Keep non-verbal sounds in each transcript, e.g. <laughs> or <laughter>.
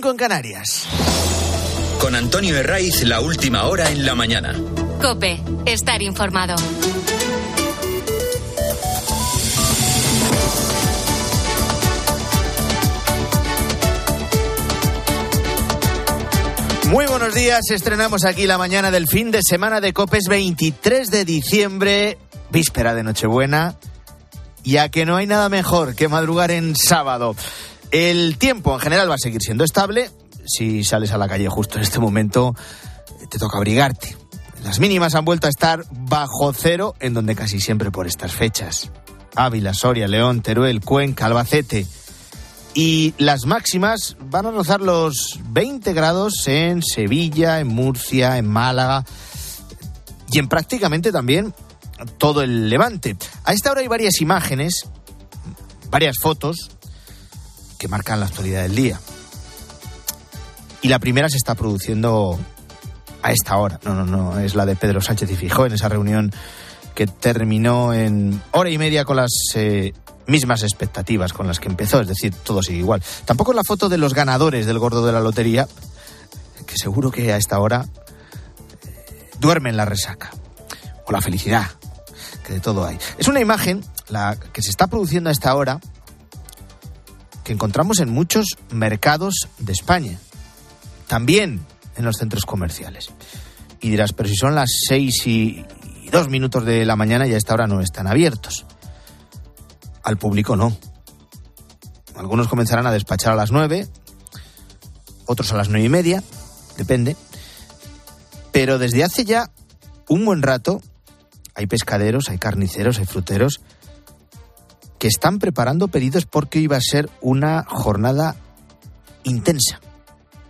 5 en Canarias. Con Antonio Herraiz, la última hora en la mañana. Cope, estar informado. Muy buenos días, estrenamos aquí la mañana del fin de semana de Copes 23 de diciembre, víspera de Nochebuena, ya que no hay nada mejor que madrugar en sábado. El tiempo en general va a seguir siendo estable, si sales a la calle justo en este momento te toca abrigarte. Las mínimas han vuelto a estar bajo cero en donde casi siempre por estas fechas. Ávila, Soria, León, Teruel, Cuenca, Albacete y las máximas van a rozar los 20 grados en Sevilla, en Murcia, en Málaga y en prácticamente también todo el levante. A esta hora hay varias imágenes, varias fotos que marcan la actualidad del día. Y la primera se está produciendo a esta hora. No, no, no, es la de Pedro Sánchez y Fijó en esa reunión que terminó en hora y media con las eh, mismas expectativas con las que empezó, es decir, todo sigue igual. Tampoco la foto de los ganadores del gordo de la lotería, que seguro que a esta hora eh, duermen la resaca, o la felicidad, que de todo hay. Es una imagen la que se está produciendo a esta hora que encontramos en muchos mercados de España, también en los centros comerciales. Y dirás, pero si son las seis y, dos minutos de la mañana y a esta hora no están abiertos. Al público no. Algunos comenzarán a despachar a las nueve, otros a las nueve y media, depende. Pero desde hace ya un buen rato hay pescaderos, hay carniceros, hay fruteros que están preparando pedidos porque iba a ser una jornada intensa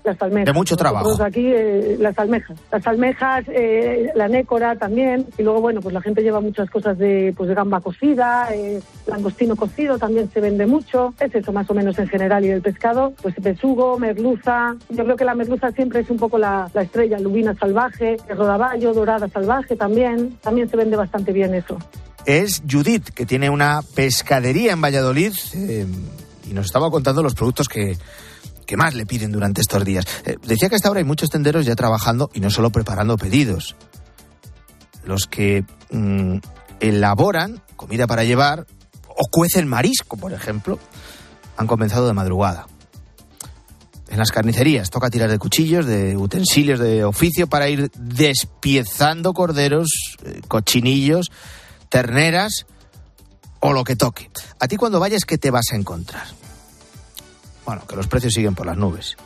las almejas. De mucho trabajo. aquí eh, las almejas. Las almejas, eh, la nécora también. Y luego, bueno, pues la gente lleva muchas cosas de, pues de gamba cocida, eh, langostino cocido también se vende mucho. Es eso más o menos en general. Y el pescado, pues pesugo, merluza. Yo creo que la merluza siempre es un poco la, la estrella, lubina salvaje, rodaballo, dorada salvaje también. También se vende bastante bien eso. Es Judith, que tiene una pescadería en Valladolid y nos estaba contando los productos que que más le piden durante estos días. Eh, decía que hasta ahora hay muchos tenderos ya trabajando y no solo preparando pedidos. Los que mm, elaboran comida para llevar o cuecen marisco, por ejemplo, han comenzado de madrugada. En las carnicerías toca tirar de cuchillos, de utensilios de oficio para ir despiezando corderos, eh, cochinillos, terneras o lo que toque. A ti cuando vayas, ¿qué te vas a encontrar? Bueno, que los precios siguen por las nubes.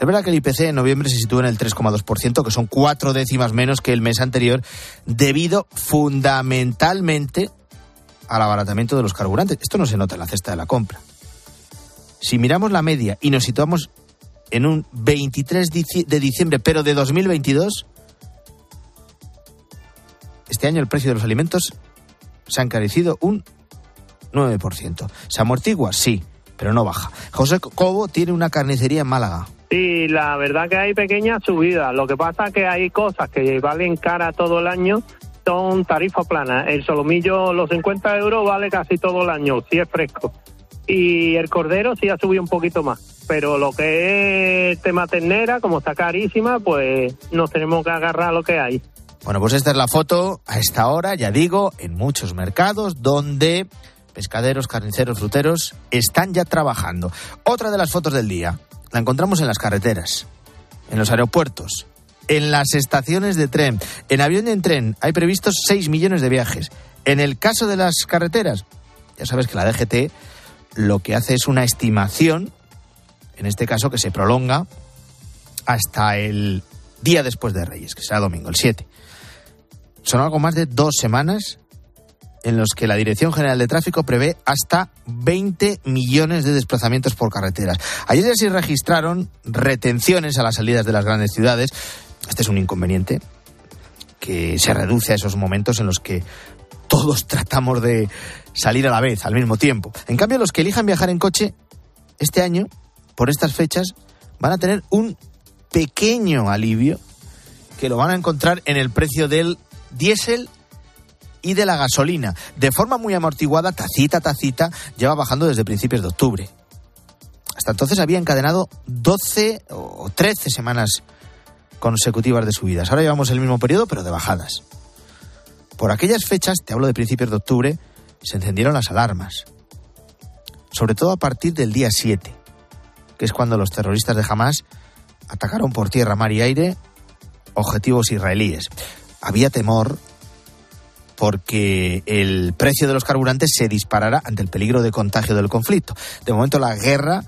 Es verdad que el IPC en noviembre se sitúa en el 3,2%, que son cuatro décimas menos que el mes anterior, debido fundamentalmente al abaratamiento de los carburantes. Esto no se nota en la cesta de la compra. Si miramos la media y nos situamos en un 23 de diciembre, pero de 2022, este año el precio de los alimentos se ha encarecido un 9%. ¿Se amortigua? Sí pero no baja. José Cobo tiene una carnicería en Málaga. Sí, la verdad que hay pequeñas subidas. Lo que pasa que hay cosas que valen cara todo el año, son tarifas planas. El solomillo, los 50 euros, vale casi todo el año, si es fresco. Y el cordero sí ha subido un poquito más. Pero lo que es tema ternera, como está carísima, pues nos tenemos que agarrar lo que hay. Bueno, pues esta es la foto a esta hora, ya digo, en muchos mercados donde pescaderos, carniceros, fruteros, están ya trabajando. Otra de las fotos del día la encontramos en las carreteras, en los aeropuertos, en las estaciones de tren. En avión y en tren hay previstos 6 millones de viajes. En el caso de las carreteras, ya sabes que la DGT lo que hace es una estimación, en este caso que se prolonga hasta el día después de Reyes, que será domingo, el 7. Son algo más de dos semanas en los que la Dirección General de Tráfico prevé hasta 20 millones de desplazamientos por carreteras. Ayer ya se registraron retenciones a las salidas de las grandes ciudades. Este es un inconveniente que se reduce a esos momentos en los que todos <laughs> tratamos de salir a la vez, al mismo tiempo. En cambio, los que elijan viajar en coche este año, por estas fechas, van a tener un pequeño alivio que lo van a encontrar en el precio del diésel y de la gasolina. De forma muy amortiguada, tacita tacita, lleva bajando desde principios de octubre. Hasta entonces había encadenado 12 o 13 semanas consecutivas de subidas. Ahora llevamos el mismo periodo, pero de bajadas. Por aquellas fechas, te hablo de principios de octubre, se encendieron las alarmas. Sobre todo a partir del día 7, que es cuando los terroristas de Hamas atacaron por tierra, mar y aire objetivos israelíes. Había temor porque el precio de los carburantes se disparara ante el peligro de contagio del conflicto. De momento la guerra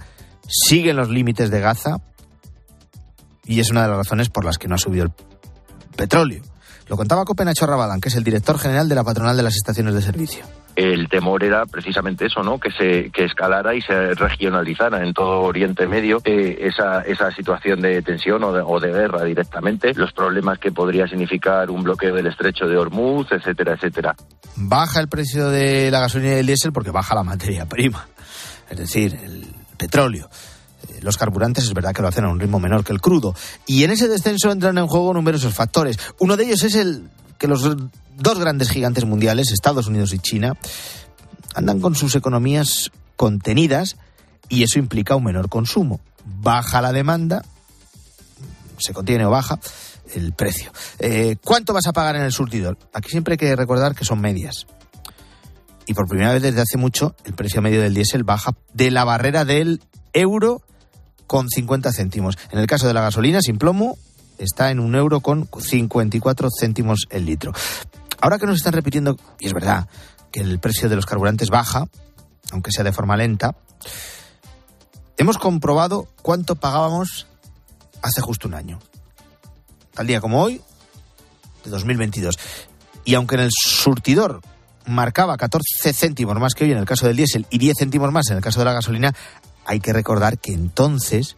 sigue en los límites de Gaza y es una de las razones por las que no ha subido el petróleo. Lo contaba Copenacho Rabadán, que es el director general de la patronal de las estaciones de servicio el temor era precisamente eso, ¿no? Que se que escalara y se regionalizara en todo Oriente Medio eh, esa, esa situación de tensión o de, o de, guerra directamente, los problemas que podría significar un bloqueo del estrecho de Hormuz, etcétera, etcétera. Baja el precio de la gasolina y del diésel porque baja la materia prima, es decir, el petróleo eh, los carburantes es verdad que lo hacen a un ritmo menor que el crudo. Y en ese descenso entran en juego numerosos factores. Uno de ellos es el que los dos grandes gigantes mundiales, Estados Unidos y China, andan con sus economías contenidas y eso implica un menor consumo. Baja la demanda, se contiene o baja el precio. Eh, ¿Cuánto vas a pagar en el surtidor? Aquí siempre hay que recordar que son medias. Y por primera vez desde hace mucho, el precio medio del diésel baja de la barrera del euro con 50 céntimos. En el caso de la gasolina sin plomo, está en un euro con 54 céntimos el litro. Ahora que nos están repitiendo, y es verdad, que el precio de los carburantes baja, aunque sea de forma lenta, hemos comprobado cuánto pagábamos hace justo un año. Tal día como hoy, de 2022. Y aunque en el surtidor marcaba 14 céntimos más que hoy en el caso del diésel y 10 céntimos más en el caso de la gasolina, hay que recordar que entonces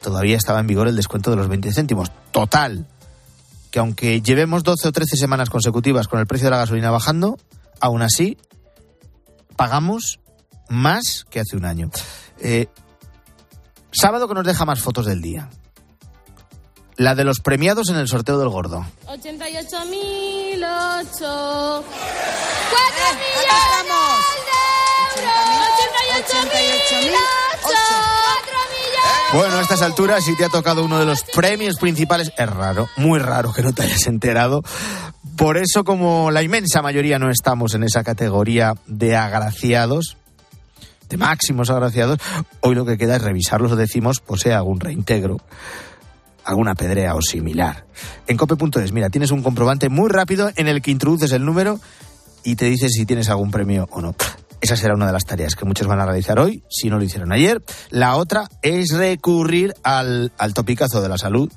todavía estaba en vigor el descuento de los 20 céntimos. Total, que aunque llevemos 12 o 13 semanas consecutivas con el precio de la gasolina bajando, aún así pagamos más que hace un año. Eh, sábado que nos deja más fotos del día. La de los premiados en el sorteo del gordo. 88.008. 4 millones de euros. 88.008. Bueno, a estas alturas, si te ha tocado uno de los premios principales, es raro, muy raro que no te hayas enterado. Por eso, como la inmensa mayoría no estamos en esa categoría de agraciados, de máximos agraciados, hoy lo que queda es revisarlos o decimos posee algún reintegro, alguna pedrea o similar. En cope.es, mira, tienes un comprobante muy rápido en el que introduces el número y te dice si tienes algún premio o no. Esa será una de las tareas que muchos van a realizar hoy, si no lo hicieron ayer. La otra es recurrir al, al topicazo de la salud,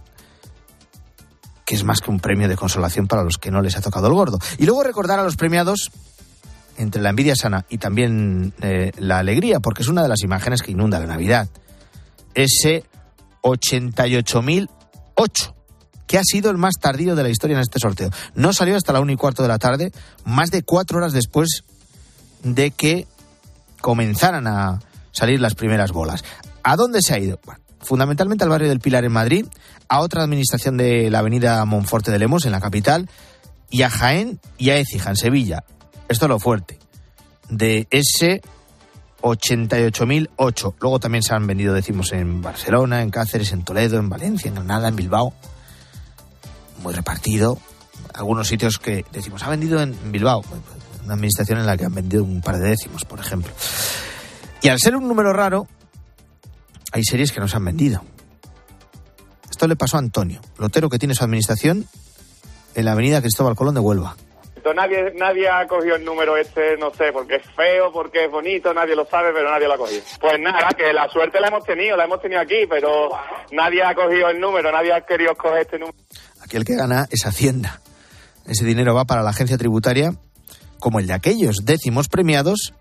que es más que un premio de consolación para los que no les ha tocado el gordo. Y luego recordar a los premiados entre la envidia sana y también eh, la alegría, porque es una de las imágenes que inunda la Navidad. Ese 88.008, que ha sido el más tardío de la historia en este sorteo. No salió hasta la 1 y cuarto de la tarde, más de cuatro horas después de que comenzaran a salir las primeras bolas. ¿A dónde se ha ido? fundamentalmente al barrio del Pilar en Madrid, a otra administración de la avenida Monforte de Lemos en la capital, y a Jaén y a Écija en Sevilla. Esto es lo fuerte. De ese 88.008. Luego también se han vendido, decimos, en Barcelona, en Cáceres, en Toledo, en Valencia, en Granada, en Bilbao. Muy repartido. Algunos sitios que decimos, ha vendido en Bilbao una administración en la que han vendido un par de décimos, por ejemplo. Y al ser un número raro, hay series que no se han vendido. Esto le pasó a Antonio, lotero que tiene su administración en la avenida Cristóbal Colón de Huelva. Nadie, nadie ha cogido el número este, no sé, porque es feo, porque es bonito, nadie lo sabe, pero nadie lo ha cogido. Pues nada, que la suerte la hemos tenido, la hemos tenido aquí, pero nadie ha cogido el número, nadie ha querido coger este número. Aquí el que gana es Hacienda. Ese dinero va para la agencia tributaria como el de aquellos décimos premiados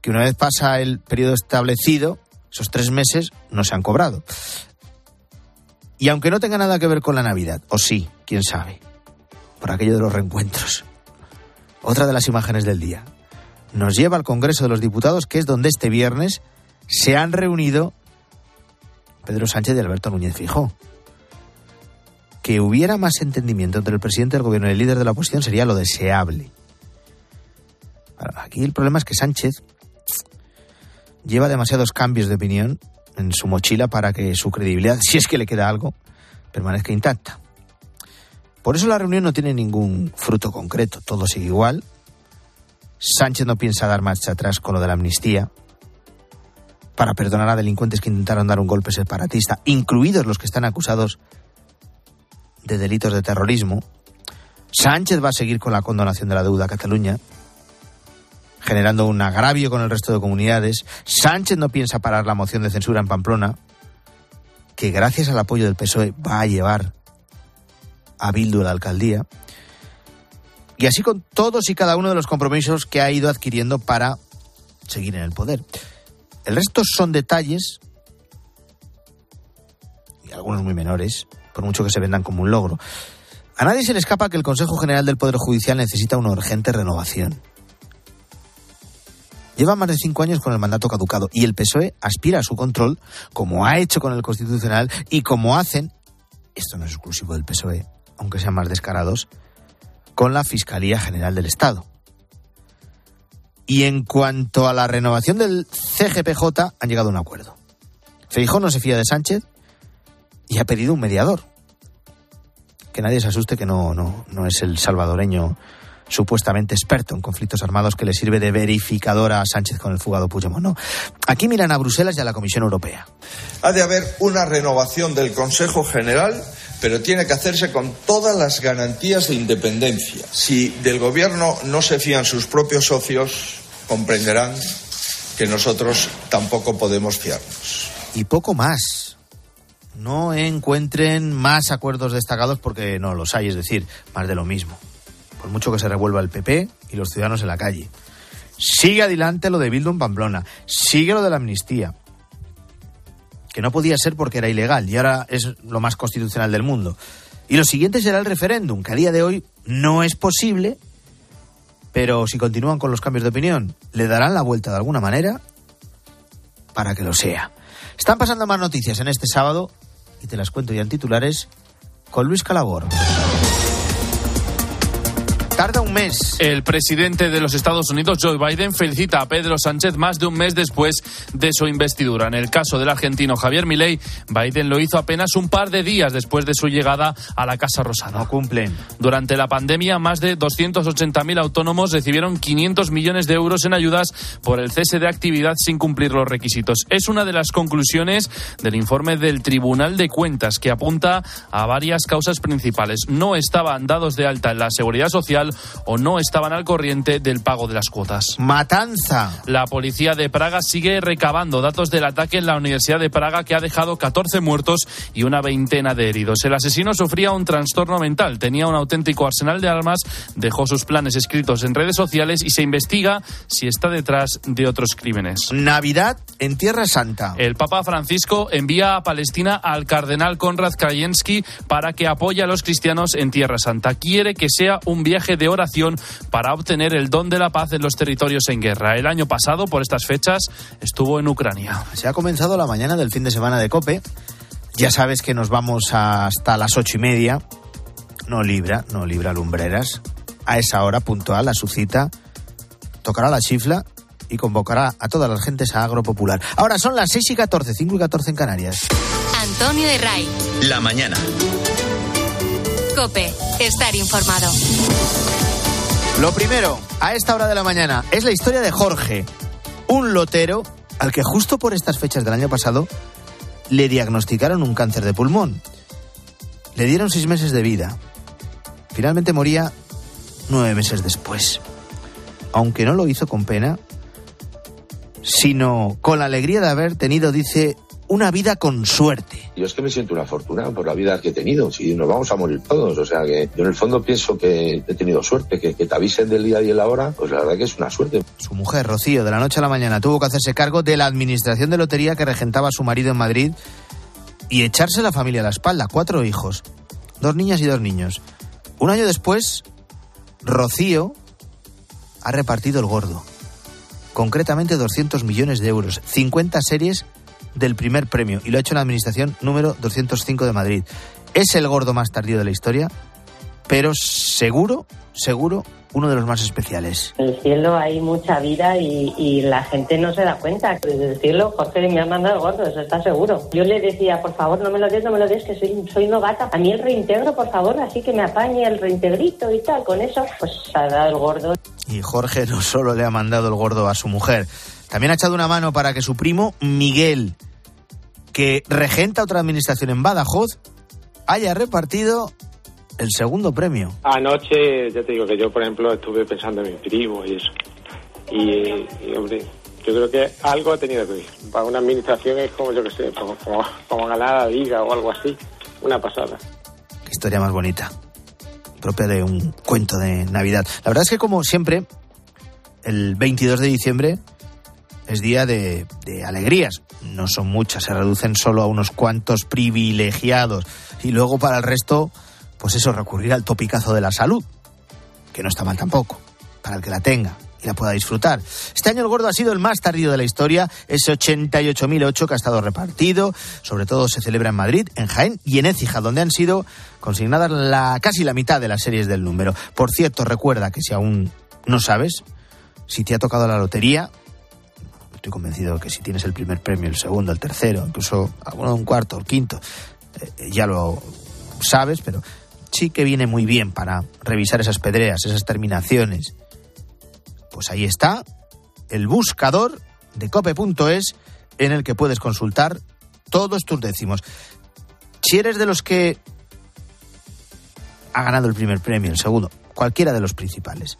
que una vez pasa el periodo establecido, esos tres meses no se han cobrado. Y aunque no tenga nada que ver con la Navidad, o sí, quién sabe, por aquello de los reencuentros. Otra de las imágenes del día nos lleva al Congreso de los Diputados, que es donde este viernes se han reunido Pedro Sánchez y Alberto Núñez Fijó. Que hubiera más entendimiento entre el presidente del gobierno y el líder de la oposición sería lo deseable. Aquí el problema es que Sánchez lleva demasiados cambios de opinión en su mochila para que su credibilidad, <laughs> si es que le queda algo, permanezca intacta. Por eso la reunión no tiene ningún fruto concreto, todo sigue igual. Sánchez no piensa dar marcha atrás con lo de la amnistía para perdonar a delincuentes que intentaron dar un golpe separatista, incluidos los que están acusados de delitos de terrorismo. Sánchez va a seguir con la condonación de la deuda a Cataluña, generando un agravio con el resto de comunidades. Sánchez no piensa parar la moción de censura en Pamplona, que gracias al apoyo del PSOE va a llevar a Bildu a la alcaldía. Y así con todos y cada uno de los compromisos que ha ido adquiriendo para seguir en el poder. El resto son detalles, y algunos muy menores, por mucho que se vendan como un logro. A nadie se le escapa que el Consejo General del Poder Judicial necesita una urgente renovación. Lleva más de cinco años con el mandato caducado y el PSOE aspira a su control, como ha hecho con el Constitucional y como hacen, esto no es exclusivo del PSOE, aunque sean más descarados, con la Fiscalía General del Estado. Y en cuanto a la renovación del CGPJ, han llegado a un acuerdo. Feijó no se fía de Sánchez y ha pedido un mediador. Que nadie se asuste que no, no, no es el salvadoreño supuestamente experto en conflictos armados que le sirve de verificadora a Sánchez con el fugado Puigdemont. No. Aquí miran a Bruselas y a la Comisión Europea. Ha de haber una renovación del Consejo General, pero tiene que hacerse con todas las garantías de independencia. Si del Gobierno no se fían sus propios socios, comprenderán que nosotros tampoco podemos fiarnos. Y poco más. No encuentren más acuerdos destacados porque no los hay, es decir, más de lo mismo por mucho que se revuelva el PP y los ciudadanos en la calle. Sigue adelante lo de Bildu en Pamplona, sigue lo de la amnistía, que no podía ser porque era ilegal y ahora es lo más constitucional del mundo. Y lo siguiente será el referéndum, que a día de hoy no es posible, pero si continúan con los cambios de opinión, le darán la vuelta de alguna manera para que lo sea. Están pasando más noticias en este sábado y te las cuento ya en titulares con Luis Calabor. Tarda un mes. El presidente de los Estados Unidos, Joe Biden, felicita a Pedro Sánchez más de un mes después de su investidura. En el caso del argentino Javier Milei, Biden lo hizo apenas un par de días después de su llegada a la Casa Rosada. No cumplen. Durante la pandemia, más de 280.000 autónomos recibieron 500 millones de euros en ayudas por el cese de actividad sin cumplir los requisitos. Es una de las conclusiones del informe del Tribunal de Cuentas que apunta a varias causas principales. No estaban dados de alta en la seguridad social o no estaban al corriente del pago de las cuotas. Matanza. La policía de Praga sigue recabando datos del ataque en la Universidad de Praga que ha dejado 14 muertos y una veintena de heridos. El asesino sufría un trastorno mental, tenía un auténtico arsenal de armas, dejó sus planes escritos en redes sociales y se investiga si está detrás de otros crímenes. Navidad en Tierra Santa. El Papa Francisco envía a Palestina al cardenal Konrad Krajewski para que apoye a los cristianos en Tierra Santa. Quiere que sea un viaje de oración para obtener el don de la paz en los territorios en guerra. El año pasado, por estas fechas, estuvo en Ucrania. Se ha comenzado la mañana del fin de semana de Cope. Ya sabes que nos vamos hasta las ocho y media. No libra, no libra lumbreras. A esa hora puntual, a su cita, tocará la chifla y convocará a todas las gentes a Agro Popular. Ahora son las 6 y 14, 5 y 14 en Canarias. Antonio de Ray. La mañana. Cope, estar informado. Lo primero, a esta hora de la mañana, es la historia de Jorge, un lotero al que justo por estas fechas del año pasado le diagnosticaron un cáncer de pulmón. Le dieron seis meses de vida. Finalmente moría nueve meses después. Aunque no lo hizo con pena, sino con la alegría de haber tenido, dice, una vida con suerte. Yo es que me siento una fortuna por la vida que he tenido. Si nos vamos a morir todos, o sea que yo en el fondo pienso que he tenido suerte, que, que te avisen del día y de la hora, pues la verdad que es una suerte. Su mujer, Rocío, de la noche a la mañana tuvo que hacerse cargo de la administración de lotería que regentaba su marido en Madrid y echarse la familia a la espalda. Cuatro hijos, dos niñas y dos niños. Un año después, Rocío ha repartido el gordo. Concretamente 200 millones de euros, 50 series del primer premio y lo ha hecho en la administración número 205 de Madrid. Es el gordo más tardío de la historia pero seguro, seguro, uno de los más especiales. En el cielo hay mucha vida y, y la gente no se da cuenta. Desde el cielo, Jorge me ha mandado gordo, eso está seguro. Yo le decía, por favor, no me lo des, no me lo des, que soy, soy novata. A mí el reintegro, por favor, así que me apañe el reintegrito y tal. Con eso, pues ha dado el gordo. Y Jorge no solo le ha mandado el gordo a su mujer, también ha echado una mano para que su primo Miguel, que regenta otra administración en Badajoz, haya repartido el segundo premio. Anoche, ya te digo que yo, por ejemplo, estuve pensando en mi primo y eso. Y, y, hombre, yo creo que algo ha tenido que ver. Para una administración es como, yo que sé, como, como, como ganar la liga o algo así. Una pasada. Qué historia más bonita. Propia de un cuento de Navidad. La verdad es que, como siempre, el 22 de diciembre es día de, alegrías. No son muchas, se reducen solo a unos cuantos privilegiados. Y luego para el resto pues eso, recurrir al topicazo de la salud, que no está mal tampoco, para el que la tenga y la pueda disfrutar. Este año el gordo ha sido el más tardío de la historia, ese 88.008 que ha estado repartido, sobre todo se celebra en Madrid, en Jaén y en Écija, donde han sido consignadas la, casi la mitad de las series del número. Por cierto, recuerda que si aún no sabes, si te ha tocado la lotería, estoy convencido que si tienes el primer premio, el segundo, el tercero, incluso alguno un cuarto, el quinto, eh, ya lo sabes, pero sí que viene muy bien para revisar esas pedreas, esas terminaciones. Pues ahí está el buscador de cope.es en el que puedes consultar todos tus décimos. Si eres de los que ha ganado el primer premio, el segundo, cualquiera de los principales.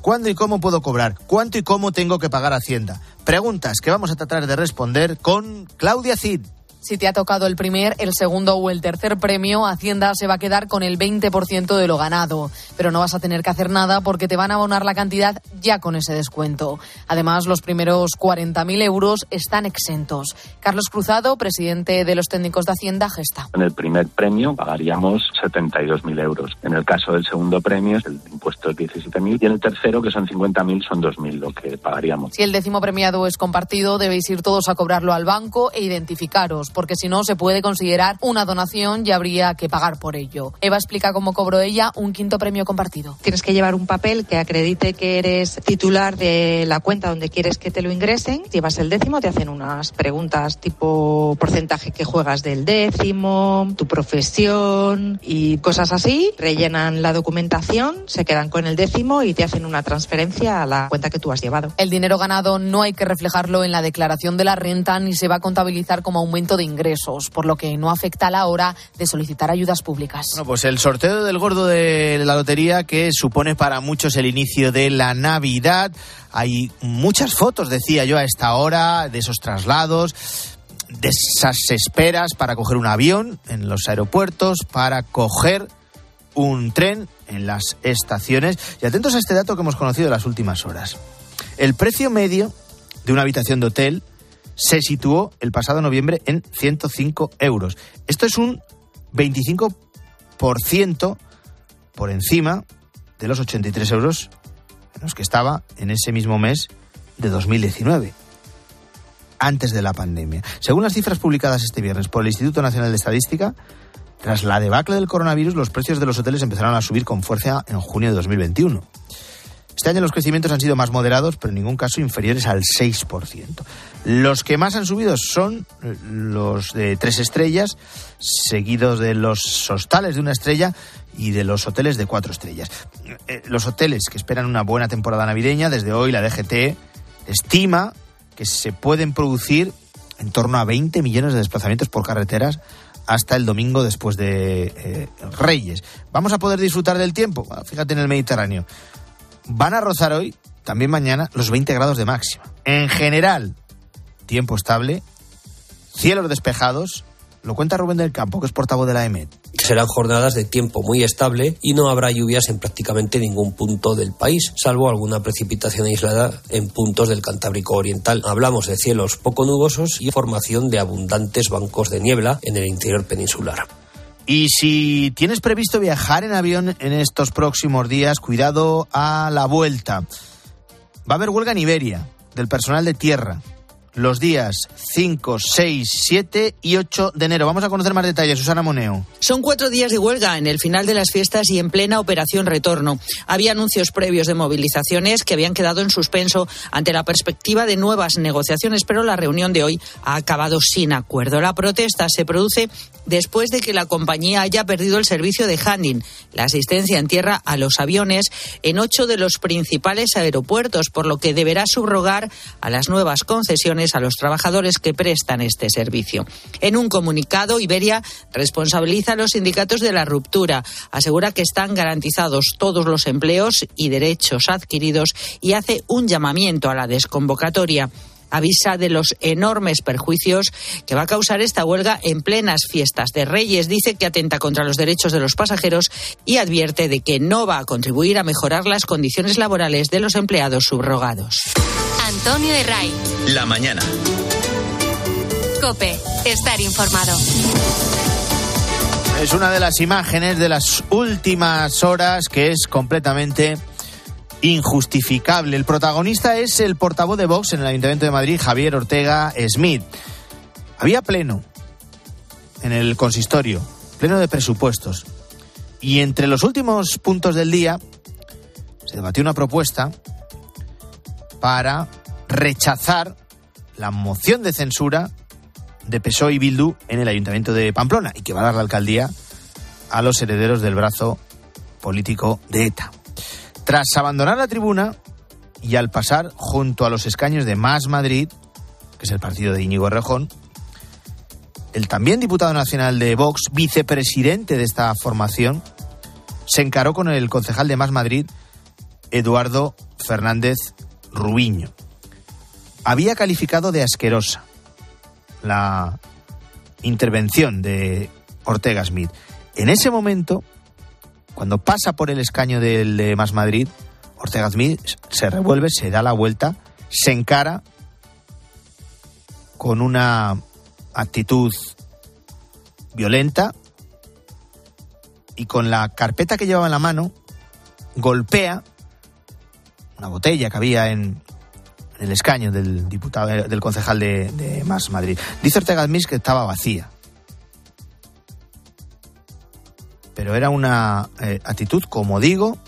¿Cuándo y cómo puedo cobrar? ¿Cuánto y cómo tengo que pagar Hacienda? Preguntas que vamos a tratar de responder con Claudia Cid. Si te ha tocado el primer, el segundo o el tercer premio, Hacienda se va a quedar con el 20% de lo ganado. Pero no vas a tener que hacer nada porque te van a abonar la cantidad ya con ese descuento. Además, los primeros 40.000 euros están exentos. Carlos Cruzado, presidente de los técnicos de Hacienda, gesta. En el primer premio pagaríamos 72.000 euros. En el caso del segundo premio, el impuesto es 17.000. Y en el tercero, que son 50.000, son 2.000 lo que pagaríamos. Si el décimo premiado es compartido, debéis ir todos a cobrarlo al banco e identificaros porque si no se puede considerar una donación y habría que pagar por ello. Eva explica cómo cobró ella un quinto premio compartido. Tienes que llevar un papel que acredite que eres titular de la cuenta donde quieres que te lo ingresen. Llevas el décimo, te hacen unas preguntas tipo porcentaje que juegas del décimo, tu profesión y cosas así. Rellenan la documentación, se quedan con el décimo y te hacen una transferencia a la cuenta que tú has llevado. El dinero ganado no hay que reflejarlo en la declaración de la renta ni se va a contabilizar como aumento de ingresos, por lo que no afecta a la hora de solicitar ayudas públicas. Bueno, pues el sorteo del gordo de la lotería que supone para muchos el inicio de la Navidad. Hay muchas fotos, decía yo, a esta hora, de esos traslados, de esas esperas para coger un avión en los aeropuertos, para coger un tren en las estaciones. Y atentos a este dato que hemos conocido en las últimas horas. El precio medio de una habitación de hotel se situó el pasado noviembre en 105 euros. Esto es un 25% por encima de los 83 euros los que estaba en ese mismo mes de 2019, antes de la pandemia. Según las cifras publicadas este viernes por el Instituto Nacional de Estadística, tras la debacle del coronavirus, los precios de los hoteles empezaron a subir con fuerza en junio de 2021. Este año los crecimientos han sido más moderados, pero en ningún caso inferiores al 6%. Los que más han subido son los de tres estrellas, seguidos de los hostales de una estrella y de los hoteles de cuatro estrellas. Eh, los hoteles que esperan una buena temporada navideña, desde hoy la DGT estima que se pueden producir en torno a 20 millones de desplazamientos por carreteras hasta el domingo después de eh, Reyes. ¿Vamos a poder disfrutar del tiempo? Fíjate en el Mediterráneo van a rozar hoy, también mañana, los 20 grados de máxima. En general, tiempo estable, cielos despejados. Lo cuenta Rubén del Campo, que es portavoz de la EMET. Serán jornadas de tiempo muy estable y no habrá lluvias en prácticamente ningún punto del país, salvo alguna precipitación aislada en puntos del Cantábrico Oriental. Hablamos de cielos poco nubosos y formación de abundantes bancos de niebla en el interior peninsular. Y si tienes previsto viajar en avión en estos próximos días, cuidado a la vuelta. Va a haber huelga en Iberia, del personal de tierra. Los días 5, 6, 7 y 8 de enero. Vamos a conocer más detalles. Susana Moneo. Son cuatro días de huelga en el final de las fiestas y en plena operación retorno. Había anuncios previos de movilizaciones que habían quedado en suspenso ante la perspectiva de nuevas negociaciones, pero la reunión de hoy ha acabado sin acuerdo. La protesta se produce después de que la compañía haya perdido el servicio de handling, la asistencia en tierra a los aviones, en ocho de los principales aeropuertos, por lo que deberá subrogar a las nuevas concesiones a los trabajadores que prestan este servicio. En un comunicado, Iberia responsabiliza a los sindicatos de la ruptura, asegura que están garantizados todos los empleos y derechos adquiridos y hace un llamamiento a la desconvocatoria avisa de los enormes perjuicios que va a causar esta huelga en plenas fiestas de Reyes. Dice que atenta contra los derechos de los pasajeros y advierte de que no va a contribuir a mejorar las condiciones laborales de los empleados subrogados. Antonio de Ray. La mañana. Cope, estar informado. Es una de las imágenes de las últimas horas que es completamente injustificable. El protagonista es el portavoz de Vox en el Ayuntamiento de Madrid, Javier Ortega Smith. Había pleno en el consistorio, pleno de presupuestos. Y entre los últimos puntos del día se debatió una propuesta para rechazar la moción de censura de PSOE y Bildu en el Ayuntamiento de Pamplona y que va a dar la alcaldía a los herederos del brazo político de ETA. Tras abandonar la tribuna y al pasar junto a los escaños de Más Madrid, que es el partido de Íñigo Errejón, el también diputado nacional de Vox, vicepresidente de esta formación, se encaró con el concejal de Más Madrid, Eduardo Fernández Rubiño. Había calificado de asquerosa la intervención de Ortega Smith. En ese momento, cuando pasa por el escaño del de Más Madrid, Ortega Smith se revuelve, se da la vuelta, se encara con una actitud violenta y con la carpeta que llevaba en la mano golpea una botella que había en, en el escaño del diputado del concejal de, de Más Madrid. Dice Ortega Smith que estaba vacía. Pero era una eh, actitud, como digo,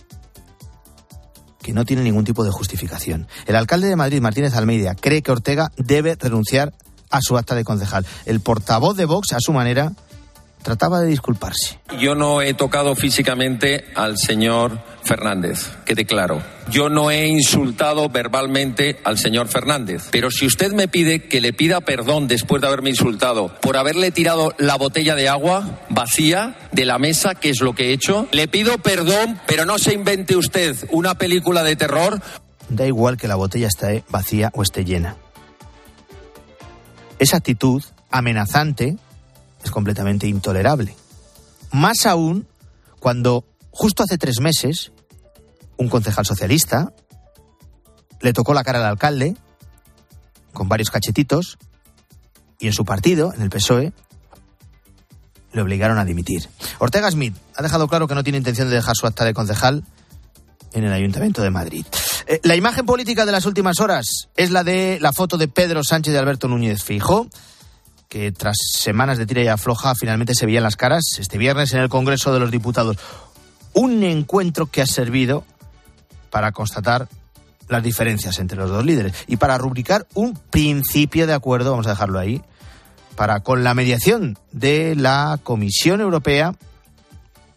que no tiene ningún tipo de justificación. El alcalde de Madrid, Martínez Almeida, cree que Ortega debe renunciar a su acta de concejal. El portavoz de Vox, a su manera, trataba de disculparse. Yo no he tocado físicamente al señor Fernández, quede claro. Yo no he insultado verbalmente al señor Fernández, pero si usted me pide que le pida perdón después de haberme insultado por haberle tirado la botella de agua vacía de la mesa, que es lo que he hecho, le pido perdón, pero no se invente usted una película de terror. Da igual que la botella esté vacía o esté llena. Esa actitud amenazante es completamente intolerable. Más aún cuando justo hace tres meses un concejal socialista le tocó la cara al alcalde con varios cachetitos y en su partido, en el PSOE, le obligaron a dimitir. Ortega Smith ha dejado claro que no tiene intención de dejar su acta de concejal en el Ayuntamiento de Madrid. Eh, la imagen política de las últimas horas es la de la foto de Pedro Sánchez y Alberto Núñez Fijo que tras semanas de tira y afloja finalmente se veían las caras este viernes en el Congreso de los Diputados. Un encuentro que ha servido para constatar las diferencias entre los dos líderes y para rubricar un principio de acuerdo, vamos a dejarlo ahí, para con la mediación de la Comisión Europea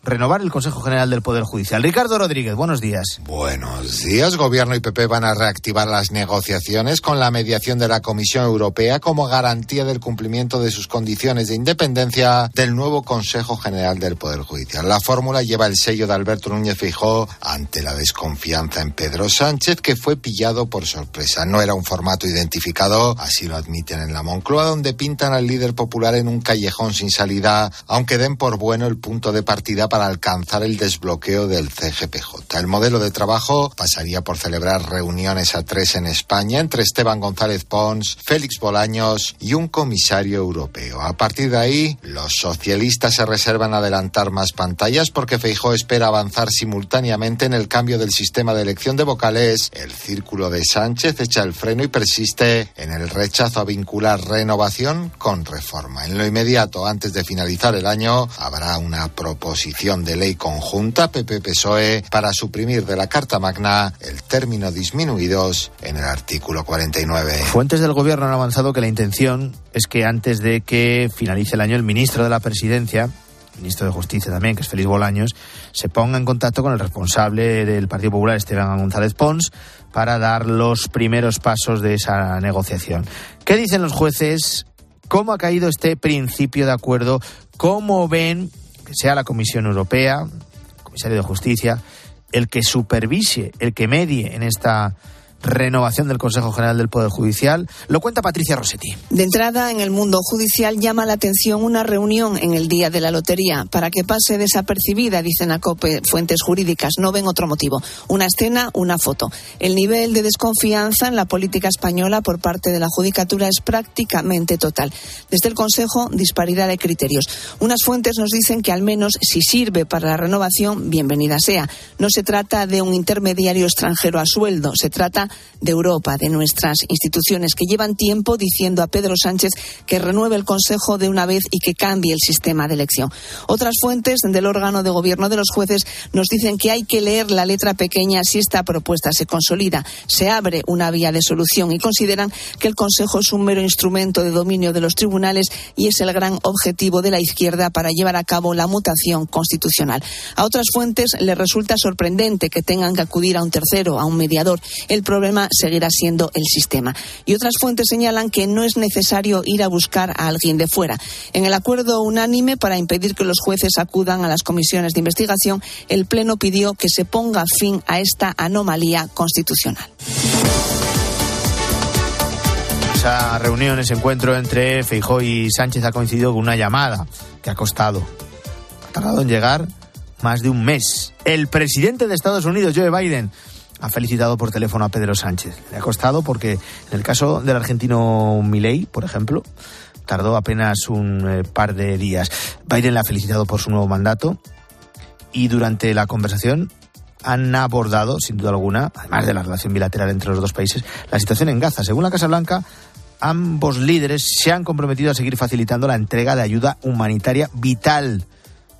renovar el Consejo General del Poder Judicial. Ricardo Rodríguez, buenos días. Buenos días. Gobierno y PP van a reactivar las negociaciones con la mediación de la Comisión Europea como garantía del cumplimiento de sus condiciones de independencia del nuevo Consejo General del Poder Judicial. La fórmula lleva el sello de Alberto Núñez Fijó ante la desconfianza en Pedro Sánchez, que fue pillado por sorpresa. No era un formato identificado, así lo admiten en la Moncloa, donde pintan al líder popular en un callejón sin salida, aunque den por bueno el punto de partida para alcanzar el desbloqueo del CGPJ. El modelo de trabajo pasaría por celebrar reuniones a tres en España entre Esteban González Pons, Félix Bolaños y un comisario europeo. A partir de ahí, los socialistas se reservan adelantar más pantallas porque Feijó espera avanzar simultáneamente en el cambio del sistema de elección de vocales. El círculo de Sánchez echa el freno y persiste en el rechazo a vincular renovación con reforma. En lo inmediato, antes de finalizar el año, habrá una proposición de ley conjunta PP-PSOE para suprimir de la Carta Magna el término disminuidos en el artículo 49. Fuentes del gobierno han avanzado que la intención es que antes de que finalice el año el ministro de la presidencia ministro de Justicia también, que es Félix Bolaños, se ponga en contacto con el responsable del Partido Popular, Esteban González Pons, para dar los primeros pasos de esa negociación. ¿Qué dicen los jueces? ¿Cómo ha caído este principio de acuerdo? ¿Cómo ven que sea la Comisión Europea, el Comisario de Justicia, el que supervise, el que medie en esta renovación del Consejo General del Poder Judicial. Lo cuenta Patricia Rossetti. De entrada, en el mundo judicial llama la atención una reunión en el día de la lotería. Para que pase desapercibida, dicen a COPE fuentes jurídicas. No ven otro motivo. Una escena, una foto. El nivel de desconfianza en la política española por parte de la Judicatura es prácticamente total. Desde el Consejo, disparidad de criterios. Unas fuentes nos dicen que al menos si sirve para la renovación, bienvenida sea. No se trata de un intermediario extranjero a sueldo. Se trata de Europa, de nuestras instituciones, que llevan tiempo diciendo a Pedro Sánchez que renueve el Consejo de una vez y que cambie el sistema de elección. Otras fuentes del órgano de gobierno de los jueces nos dicen que hay que leer la letra pequeña si esta propuesta se consolida, se abre una vía de solución y consideran que el Consejo es un mero instrumento de dominio de los tribunales y es el gran objetivo de la izquierda para llevar a cabo la mutación constitucional. A otras fuentes les resulta sorprendente que tengan que acudir a un tercero, a un mediador. El problema seguirá siendo el sistema. Y otras fuentes señalan que no es necesario ir a buscar a alguien de fuera. En el acuerdo unánime para impedir que los jueces acudan a las comisiones de investigación, el Pleno pidió que se ponga fin a esta anomalía constitucional. Esa reunión, ese encuentro entre Feijó y Sánchez ha coincidido con una llamada que ha costado. Ha tardado en llegar más de un mes. El presidente de Estados Unidos, Joe Biden, ha felicitado por teléfono a Pedro Sánchez. Le ha costado porque en el caso del argentino Milei, por ejemplo, tardó apenas un eh, par de días. Biden le ha felicitado por su nuevo mandato y durante la conversación han abordado, sin duda alguna, además de la relación bilateral entre los dos países, la situación en Gaza. Según la Casa Blanca, ambos líderes se han comprometido a seguir facilitando la entrega de ayuda humanitaria vital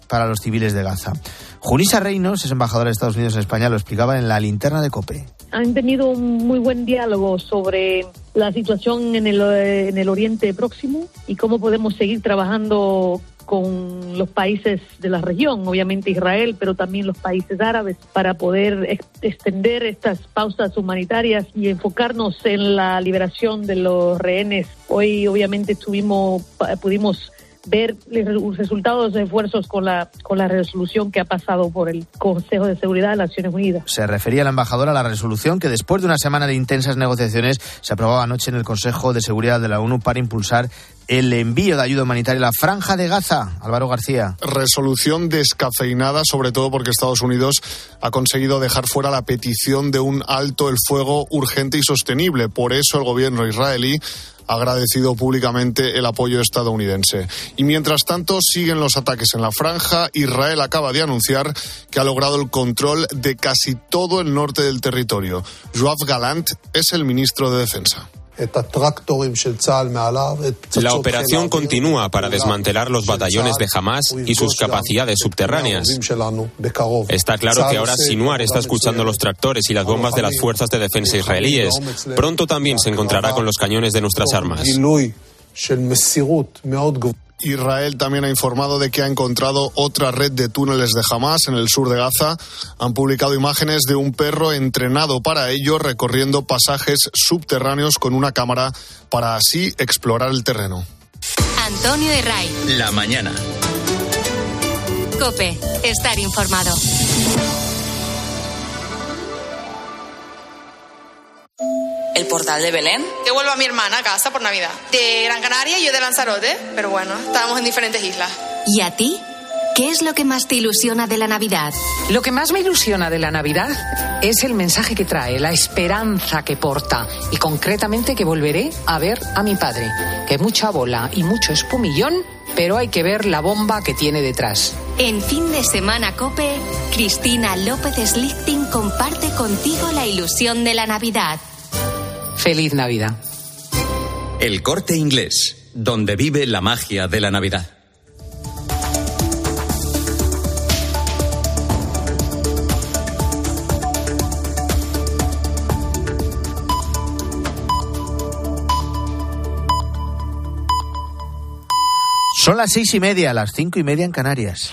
para los civiles de Gaza. Junisa Reinos es embajadora de Estados Unidos en España, lo explicaba en la linterna de COPE. Han tenido un muy buen diálogo sobre la situación en el, en el Oriente Próximo y cómo podemos seguir trabajando con los países de la región, obviamente Israel, pero también los países árabes, para poder ex extender estas pausas humanitarias y enfocarnos en la liberación de los rehenes. Hoy, obviamente, estuvimos, pudimos ver los resultados de esfuerzos con la, con la resolución que ha pasado por el Consejo de Seguridad de las Naciones Unidas. Se refería la embajadora a la resolución que después de una semana de intensas negociaciones se aprobaba anoche en el Consejo de Seguridad de la ONU para impulsar el envío de ayuda humanitaria a la franja de Gaza. Álvaro García. Resolución descafeinada, sobre todo porque Estados Unidos ha conseguido dejar fuera la petición de un alto el fuego urgente y sostenible. Por eso el gobierno israelí ha agradecido públicamente el apoyo estadounidense. Y mientras tanto siguen los ataques en la franja. Israel acaba de anunciar que ha logrado el control de casi todo el norte del territorio. Joab Galant es el ministro de Defensa. La operación continúa para desmantelar los batallones de Hamas y sus capacidades subterráneas. Está claro que ahora Sinuar está escuchando los tractores y las bombas de las fuerzas de defensa israelíes. Pronto también se encontrará con los cañones de nuestras armas. Israel también ha informado de que ha encontrado otra red de túneles de Hamas en el sur de Gaza. Han publicado imágenes de un perro entrenado para ello recorriendo pasajes subterráneos con una cámara para así explorar el terreno. Antonio Herray. La mañana. Cope, estar informado. El portal de Belén. Que vuelva mi hermana a casa por Navidad. De Gran Canaria y yo de Lanzarote, pero bueno, estábamos en diferentes islas. ¿Y a ti? ¿Qué es lo que más te ilusiona de la Navidad? Lo que más me ilusiona de la Navidad es el mensaje que trae, la esperanza que porta y concretamente que volveré a ver a mi padre, que mucha bola y mucho espumillón, pero hay que ver la bomba que tiene detrás. En fin de semana Cope, Cristina López Slichting comparte contigo la ilusión de la Navidad. Feliz Navidad. El corte inglés, donde vive la magia de la Navidad. Son las seis y media, las cinco y media en Canarias.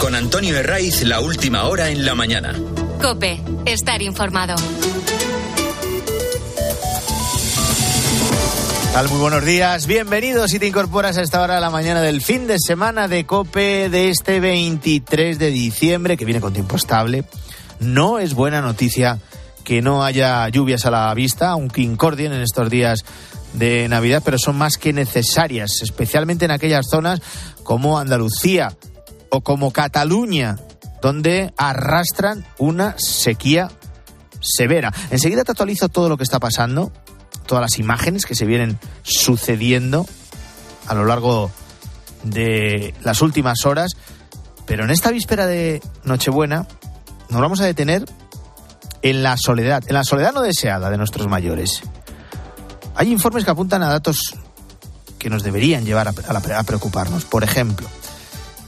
Con Antonio Herraiz, la última hora en la mañana. Cope, estar informado. Muy buenos días. Bienvenidos si te incorporas a esta hora de la mañana del fin de semana de Cope de este 23 de diciembre, que viene con tiempo estable. No es buena noticia que no haya lluvias a la vista, aunque incordien en estos días de Navidad, pero son más que necesarias, especialmente en aquellas zonas como Andalucía o como Cataluña, donde arrastran una sequía severa. Enseguida te actualizo todo lo que está pasando, todas las imágenes que se vienen sucediendo a lo largo de las últimas horas, pero en esta víspera de Nochebuena nos vamos a detener en la soledad, en la soledad no deseada de nuestros mayores. Hay informes que apuntan a datos que nos deberían llevar a, preocuparnos. Por ejemplo,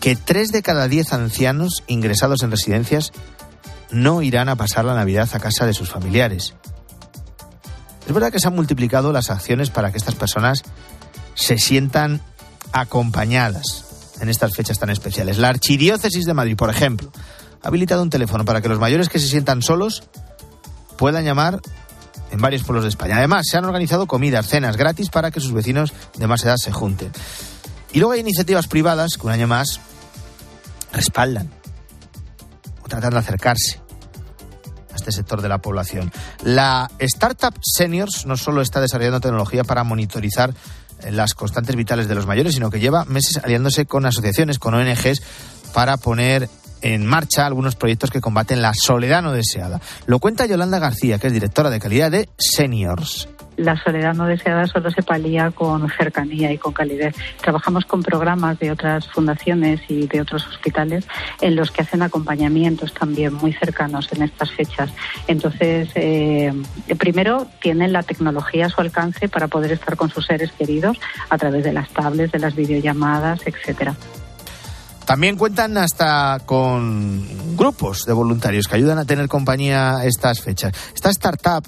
que tres de cada diez ancianos ingresados en residencias no irán a pasar la Navidad a casa de sus familiares. Es verdad que se han multiplicado las acciones para que estas personas se sientan acompañadas en estas fechas tan especiales. La Archidiócesis de Madrid, por ejemplo, ha habilitado un teléfono para que los mayores que se sientan solos puedan llamar en varios pueblos de España. Además, se han organizado comidas, cenas gratis para que sus vecinos de más edad se junten. Y luego hay iniciativas privadas que un año más respaldan o tratan de acercarse este sector de la población. La Startup Seniors no solo está desarrollando tecnología para monitorizar eh, las constantes vitales de los mayores, sino que lleva meses aliándose con asociaciones, con ONGs, para poner en marcha algunos proyectos que combaten la soledad no deseada. Lo cuenta Yolanda García, que es directora de calidad de Seniors la soledad no deseada solo se palía con cercanía y con calidez. Trabajamos con programas de otras fundaciones y de otros hospitales en los que hacen acompañamientos también muy cercanos en estas fechas. Entonces, eh, primero tienen la tecnología a su alcance para poder estar con sus seres queridos a través de las tablets, de las videollamadas, etcétera. También cuentan hasta con grupos de voluntarios que ayudan a tener compañía estas fechas. Esta startup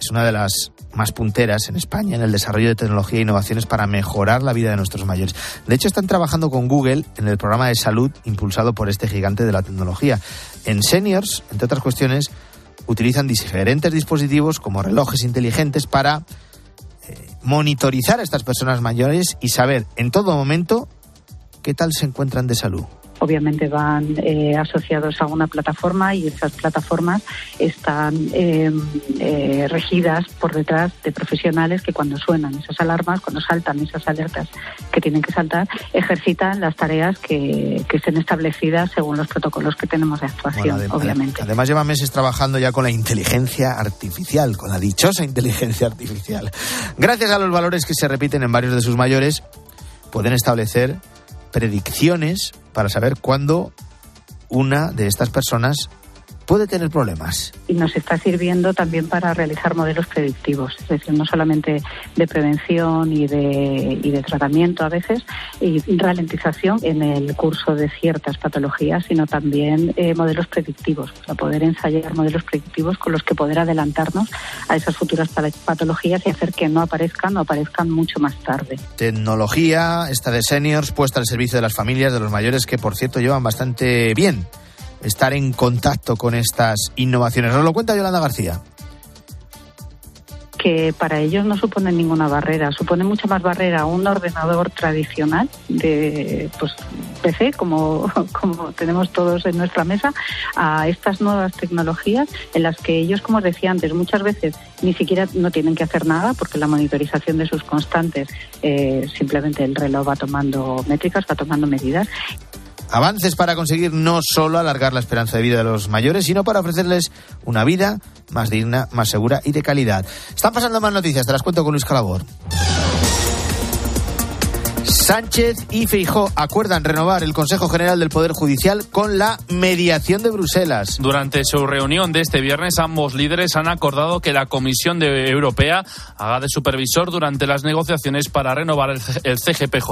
es una de las más punteras en España en el desarrollo de tecnología e innovaciones para mejorar la vida de nuestros mayores. De hecho, están trabajando con Google en el programa de salud impulsado por este gigante de la tecnología. En Seniors, entre otras cuestiones, utilizan diferentes dispositivos como relojes inteligentes para eh, monitorizar a estas personas mayores y saber en todo momento ¿Qué tal se encuentran de salud? obviamente van eh, asociados a una plataforma y esas plataformas están em, eh, regidas por detrás de profesionales que cuando suenan esas alarmas, cuando saltan esas alertas que tienen que saltar, ejercitan las tareas que, que estén establecidas según los protocolos que tenemos de actuación, obviamente. Además lleva meses trabajando ya con la inteligencia artificial, con la dichosa inteligencia artificial. Gracias a los valores que se repiten en varios de sus mayores, pueden establecer predicciones para saber cuándo una de estas personas puede tener problemas. Y nos está sirviendo también para realizar modelos predictivos, es decir, no solamente de prevención y de, y de tratamiento a veces, y ralentización en el curso de ciertas patologías, sino también eh, modelos predictivos, para poder ensayar modelos predictivos con los que poder adelantarnos a esas futuras patologías y hacer que no aparezcan o aparezcan mucho más tarde. Tecnología, esta de seniors, puesta al servicio de las familias, de los mayores, que por cierto llevan bastante bien estar en contacto con estas innovaciones. Nos lo cuenta Yolanda García que para ellos no supone ninguna barrera, supone mucha más barrera un ordenador tradicional de pues PC como, <laughs> como tenemos todos en nuestra mesa a estas nuevas tecnologías en las que ellos, como os decía antes, muchas veces ni siquiera no tienen que hacer nada porque la monitorización de sus constantes eh, simplemente el reloj va tomando métricas, va tomando medidas Avances para conseguir no solo alargar la esperanza de vida de los mayores, sino para ofrecerles una vida más digna, más segura y de calidad. Están pasando más noticias, te las cuento con Luis Calabor. Sánchez y Feijó acuerdan renovar el Consejo General del Poder Judicial con la mediación de Bruselas. Durante su reunión de este viernes, ambos líderes han acordado que la Comisión de Europea haga de supervisor durante las negociaciones para renovar el CGPJ.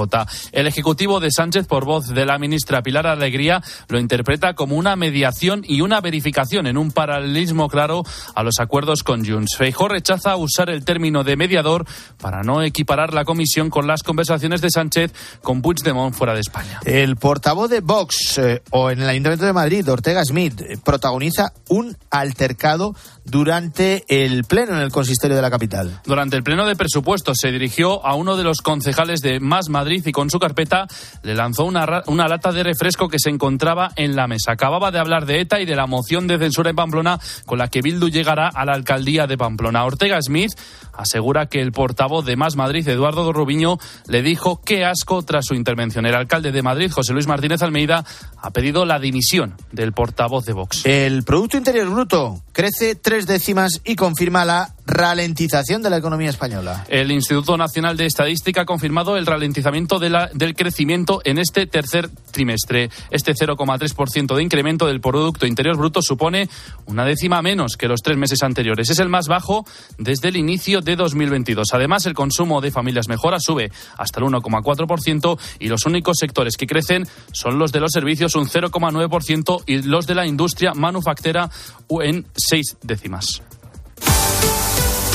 El Ejecutivo de Sánchez, por voz de la ministra Pilar Alegría, lo interpreta como una mediación y una verificación en un paralelismo claro a los acuerdos con Junts. Feijó rechaza usar el término de mediador para no equiparar la Comisión con las conversaciones de Sánchez con Puigdemont fuera de España. El portavoz de Vox eh, o en el Ayuntamiento de Madrid, Ortega Smith, eh, protagoniza un altercado durante el pleno en el consistorio de la capital. Durante el pleno de presupuestos se dirigió a uno de los concejales de Más Madrid y con su carpeta le lanzó una, una lata de refresco que se encontraba en la mesa. Acababa de hablar de ETA y de la moción de censura en Pamplona con la que Bildu llegará a la alcaldía de Pamplona. Ortega Smith asegura que el portavoz de Más Madrid, Eduardo Rubiño, le dijo que asco tras su intervención. El alcalde de Madrid, José Luis Martínez Almeida, ha pedido la dimisión del portavoz de Vox. El Producto Interior Bruto crece tres décimas y confirma la ralentización de la economía española. El Instituto Nacional de Estadística ha confirmado el ralentizamiento del crecimiento en este tercer trimestre. Este 0,3% de incremento del Producto Interior Bruto supone una décima menos que los tres meses anteriores. Es el más bajo desde el inicio de 2022. Además, el consumo de familias mejora, sube hasta el 1,4% y los únicos sectores que crecen son los de los servicios, un 0,9% y los de la industria manufacturera en seis décimas.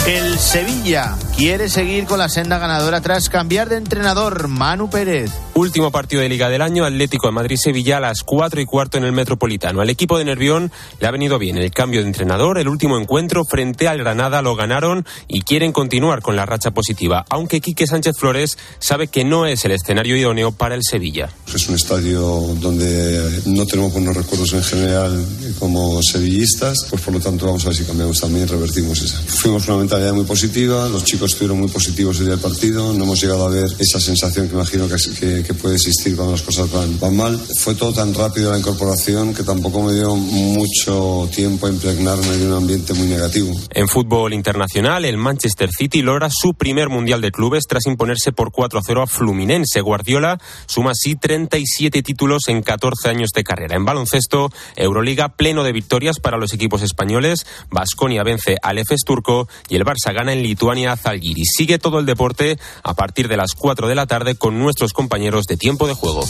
El Sevilla quiere seguir con la senda ganadora tras cambiar de entrenador, Manu Pérez. Último partido de Liga del Año, Atlético de Madrid-Sevilla a las 4 y cuarto en el Metropolitano. Al equipo de Nervión le ha venido bien el cambio de entrenador. El último encuentro frente al Granada lo ganaron y quieren continuar con la racha positiva, aunque Quique Sánchez Flores sabe que no es el escenario idóneo para el Sevilla. Es un estadio donde no tenemos buenos recuerdos en general como sevillistas, pues por lo tanto vamos a ver si cambiamos también y revertimos esa. Fuimos una muy positiva, los chicos estuvieron muy positivos el día del partido, no hemos llegado a ver esa sensación que imagino que, que, puede existir cuando las cosas van, van, mal. Fue todo tan rápido la incorporación que tampoco me dio mucho tiempo a impregnarme de un ambiente muy negativo. En fútbol internacional, el Manchester City logra su primer mundial de clubes tras imponerse por 4 a 0 a Fluminense. Guardiola suma así 37 títulos en 14 años de carrera. En baloncesto, Euroliga pleno de victorias para los equipos españoles. Basconia vence al EFES turco y el Barça gana en Lituania a Zalgiris. Sigue todo el deporte a partir de las 4 de la tarde con nuestros compañeros de tiempo de juego.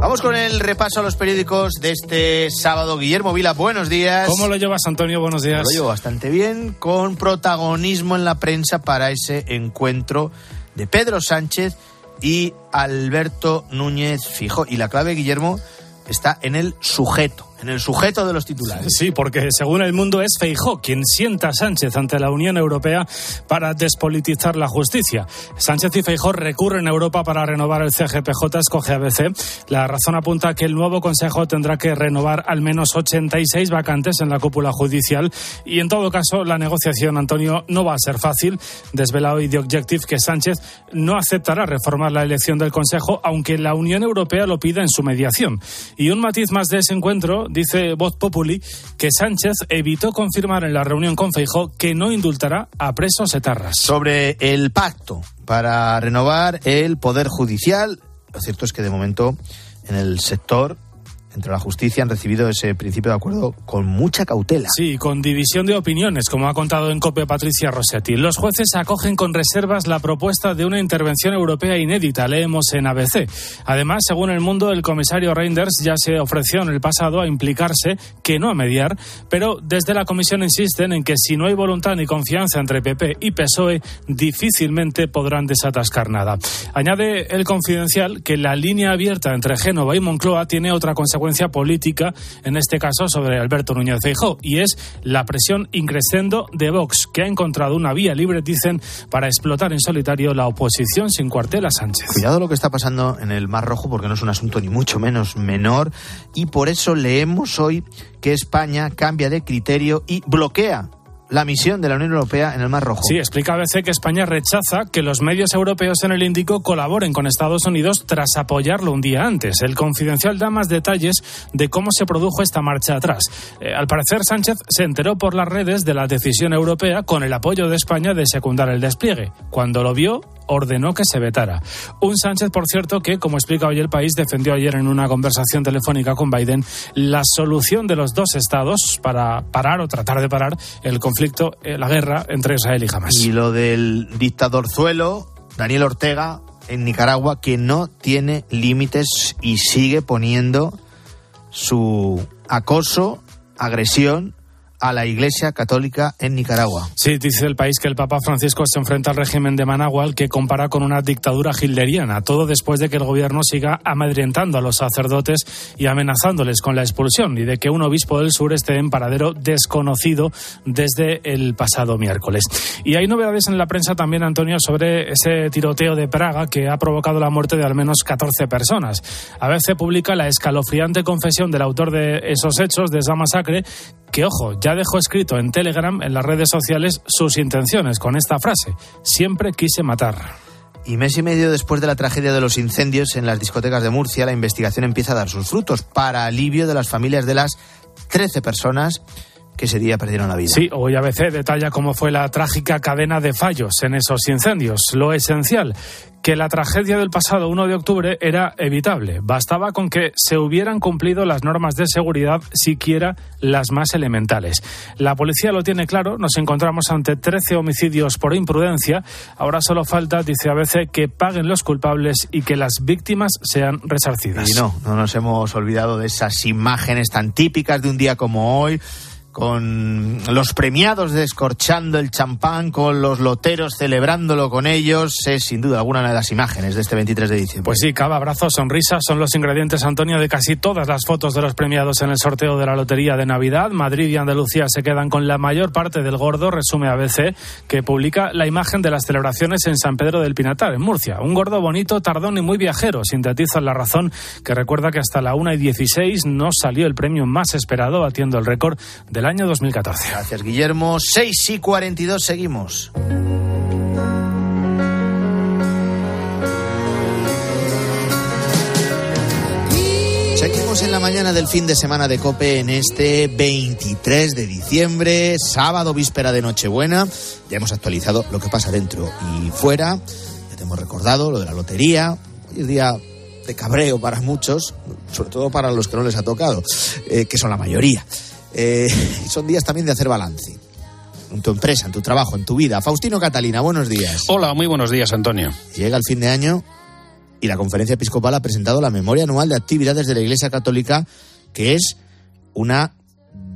Vamos con el repaso a los periódicos de este sábado. Guillermo Vila, buenos días. ¿Cómo lo llevas, Antonio? Buenos días. Lo llevo bastante bien, con protagonismo en la prensa para ese encuentro de Pedro Sánchez y Alberto Núñez Fijo. Y la clave, Guillermo, está en el sujeto en el sujeto de los titulares. Sí, porque según el mundo es Feijó quien sienta a Sánchez ante la Unión Europea para despolitizar la justicia. Sánchez y Feijó recurren a Europa para renovar el CGPJ, escoge ABC. La razón apunta que el nuevo Consejo tendrá que renovar al menos 86 vacantes en la cúpula judicial y en todo caso la negociación, Antonio, no va a ser fácil. Desvela hoy The Objective que Sánchez no aceptará reformar la elección del Consejo, aunque la Unión Europea lo pida en su mediación. Y un matiz más de ese encuentro dice Voz Populi que Sánchez evitó confirmar en la reunión con Feijó que no indultará a presos etarras. Sobre el pacto para renovar el Poder Judicial, lo cierto es que de momento en el sector entre la justicia han recibido ese principio de acuerdo con mucha cautela. Sí, con división de opiniones, como ha contado en COPE Patricia Rossetti. Los jueces acogen con reservas la propuesta de una intervención europea inédita, leemos en ABC. Además, según el mundo, el comisario Reinders ya se ofreció en el pasado a implicarse, que no a mediar, pero desde la comisión insisten en que si no hay voluntad ni confianza entre PP y PSOE, difícilmente podrán desatascar nada. Añade el confidencial que la línea abierta entre Génova y Moncloa tiene otra consecuencia política, en este caso sobre Alberto Núñez Feijóo, y es la presión increscendo de Vox, que ha encontrado una vía libre, dicen, para explotar en solitario la oposición sin cuartel a Sánchez. Cuidado lo que está pasando en el Mar Rojo, porque no es un asunto ni mucho menos menor, y por eso leemos hoy que España cambia de criterio y bloquea la misión de la Unión Europea en el Mar Rojo. Sí, explica ABC que España rechaza que los medios europeos en el Índico colaboren con Estados Unidos tras apoyarlo un día antes. El confidencial da más detalles de cómo se produjo esta marcha atrás. Eh, al parecer, Sánchez se enteró por las redes de la decisión europea con el apoyo de España de secundar el despliegue. Cuando lo vio, ordenó que se vetara. Un Sánchez, por cierto, que, como explica hoy el país, defendió ayer en una conversación telefónica con Biden la solución de los dos estados para parar o tratar de parar el conflicto, eh, la guerra entre Israel y Hamas. Y lo del dictadorzuelo, Daniel Ortega, en Nicaragua, que no tiene límites y sigue poniendo su acoso, agresión a la Iglesia Católica en Nicaragua. Sí, dice el país que el Papa Francisco se enfrenta al régimen de Managua, que compara con una dictadura hilderiana, todo después de que el gobierno siga amedrentando a los sacerdotes y amenazándoles con la expulsión y de que un obispo del sur esté en paradero desconocido desde el pasado miércoles. Y hay novedades en la prensa también, Antonio, sobre ese tiroteo de Praga que ha provocado la muerte de al menos 14 personas. A veces publica la escalofriante confesión del autor de esos hechos, de esa masacre, que, ojo, ya dejó escrito en Telegram, en las redes sociales, sus intenciones con esta frase, siempre quise matar. Y mes y medio después de la tragedia de los incendios en las discotecas de Murcia, la investigación empieza a dar sus frutos para alivio de las familias de las 13 personas que ese día perdieron la vida. Sí, hoy ABC detalla cómo fue la trágica cadena de fallos en esos incendios. Lo esencial, que la tragedia del pasado 1 de octubre era evitable. Bastaba con que se hubieran cumplido las normas de seguridad, siquiera las más elementales. La policía lo tiene claro, nos encontramos ante 13 homicidios por imprudencia. Ahora solo falta, dice ABC, que paguen los culpables y que las víctimas sean resarcidas. Y no, no nos hemos olvidado de esas imágenes tan típicas de un día como hoy con los premiados descorchando el champán, con los loteros celebrándolo con ellos, es sin duda alguna de las imágenes de este 23 de diciembre. Pues sí, cava, abrazos, sonrisas son los ingredientes, Antonio, de casi todas las fotos de los premiados en el sorteo de la Lotería de Navidad. Madrid y Andalucía se quedan con la mayor parte del gordo, resume ABC, que publica la imagen de las celebraciones en San Pedro del Pinatar, en Murcia. Un gordo bonito, tardón y muy viajero, sintetiza la razón que recuerda que hasta la 1 y 16 no salió el premio más esperado, batiendo el récord de año 2014. Gracias, Guillermo. 6 y 42 seguimos. Seguimos en la mañana del fin de semana de Cope en este 23 de diciembre, sábado, víspera de Nochebuena. Ya hemos actualizado lo que pasa dentro y fuera. Ya te hemos recordado lo de la lotería. Hoy es día de cabreo para muchos, sobre todo para los que no les ha tocado, eh, que son la mayoría. Eh, son días también de hacer balance. En tu empresa, en tu trabajo, en tu vida. Faustino Catalina, buenos días. Hola, muy buenos días, Antonio. Llega el fin de año y la Conferencia Episcopal ha presentado la memoria anual de actividades de la Iglesia Católica, que es una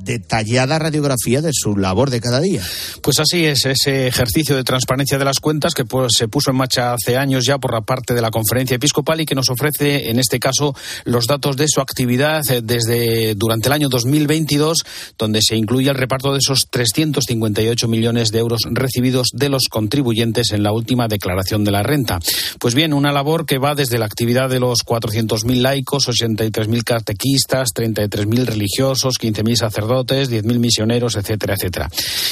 detallada radiografía de su labor de cada día. Pues así es, ese ejercicio de transparencia de las cuentas que pues, se puso en marcha hace años ya por la parte de la conferencia episcopal y que nos ofrece en este caso los datos de su actividad eh, desde durante el año 2022, donde se incluye el reparto de esos 358 millones de euros recibidos de los contribuyentes en la última declaración de la renta. Pues bien, una labor que va desde la actividad de los 400.000 laicos, 83.000 catequistas, 33.000 religiosos, 15.000 sacerdotes sacerdotes, 10.000 misioneros, etcétera, etcétera.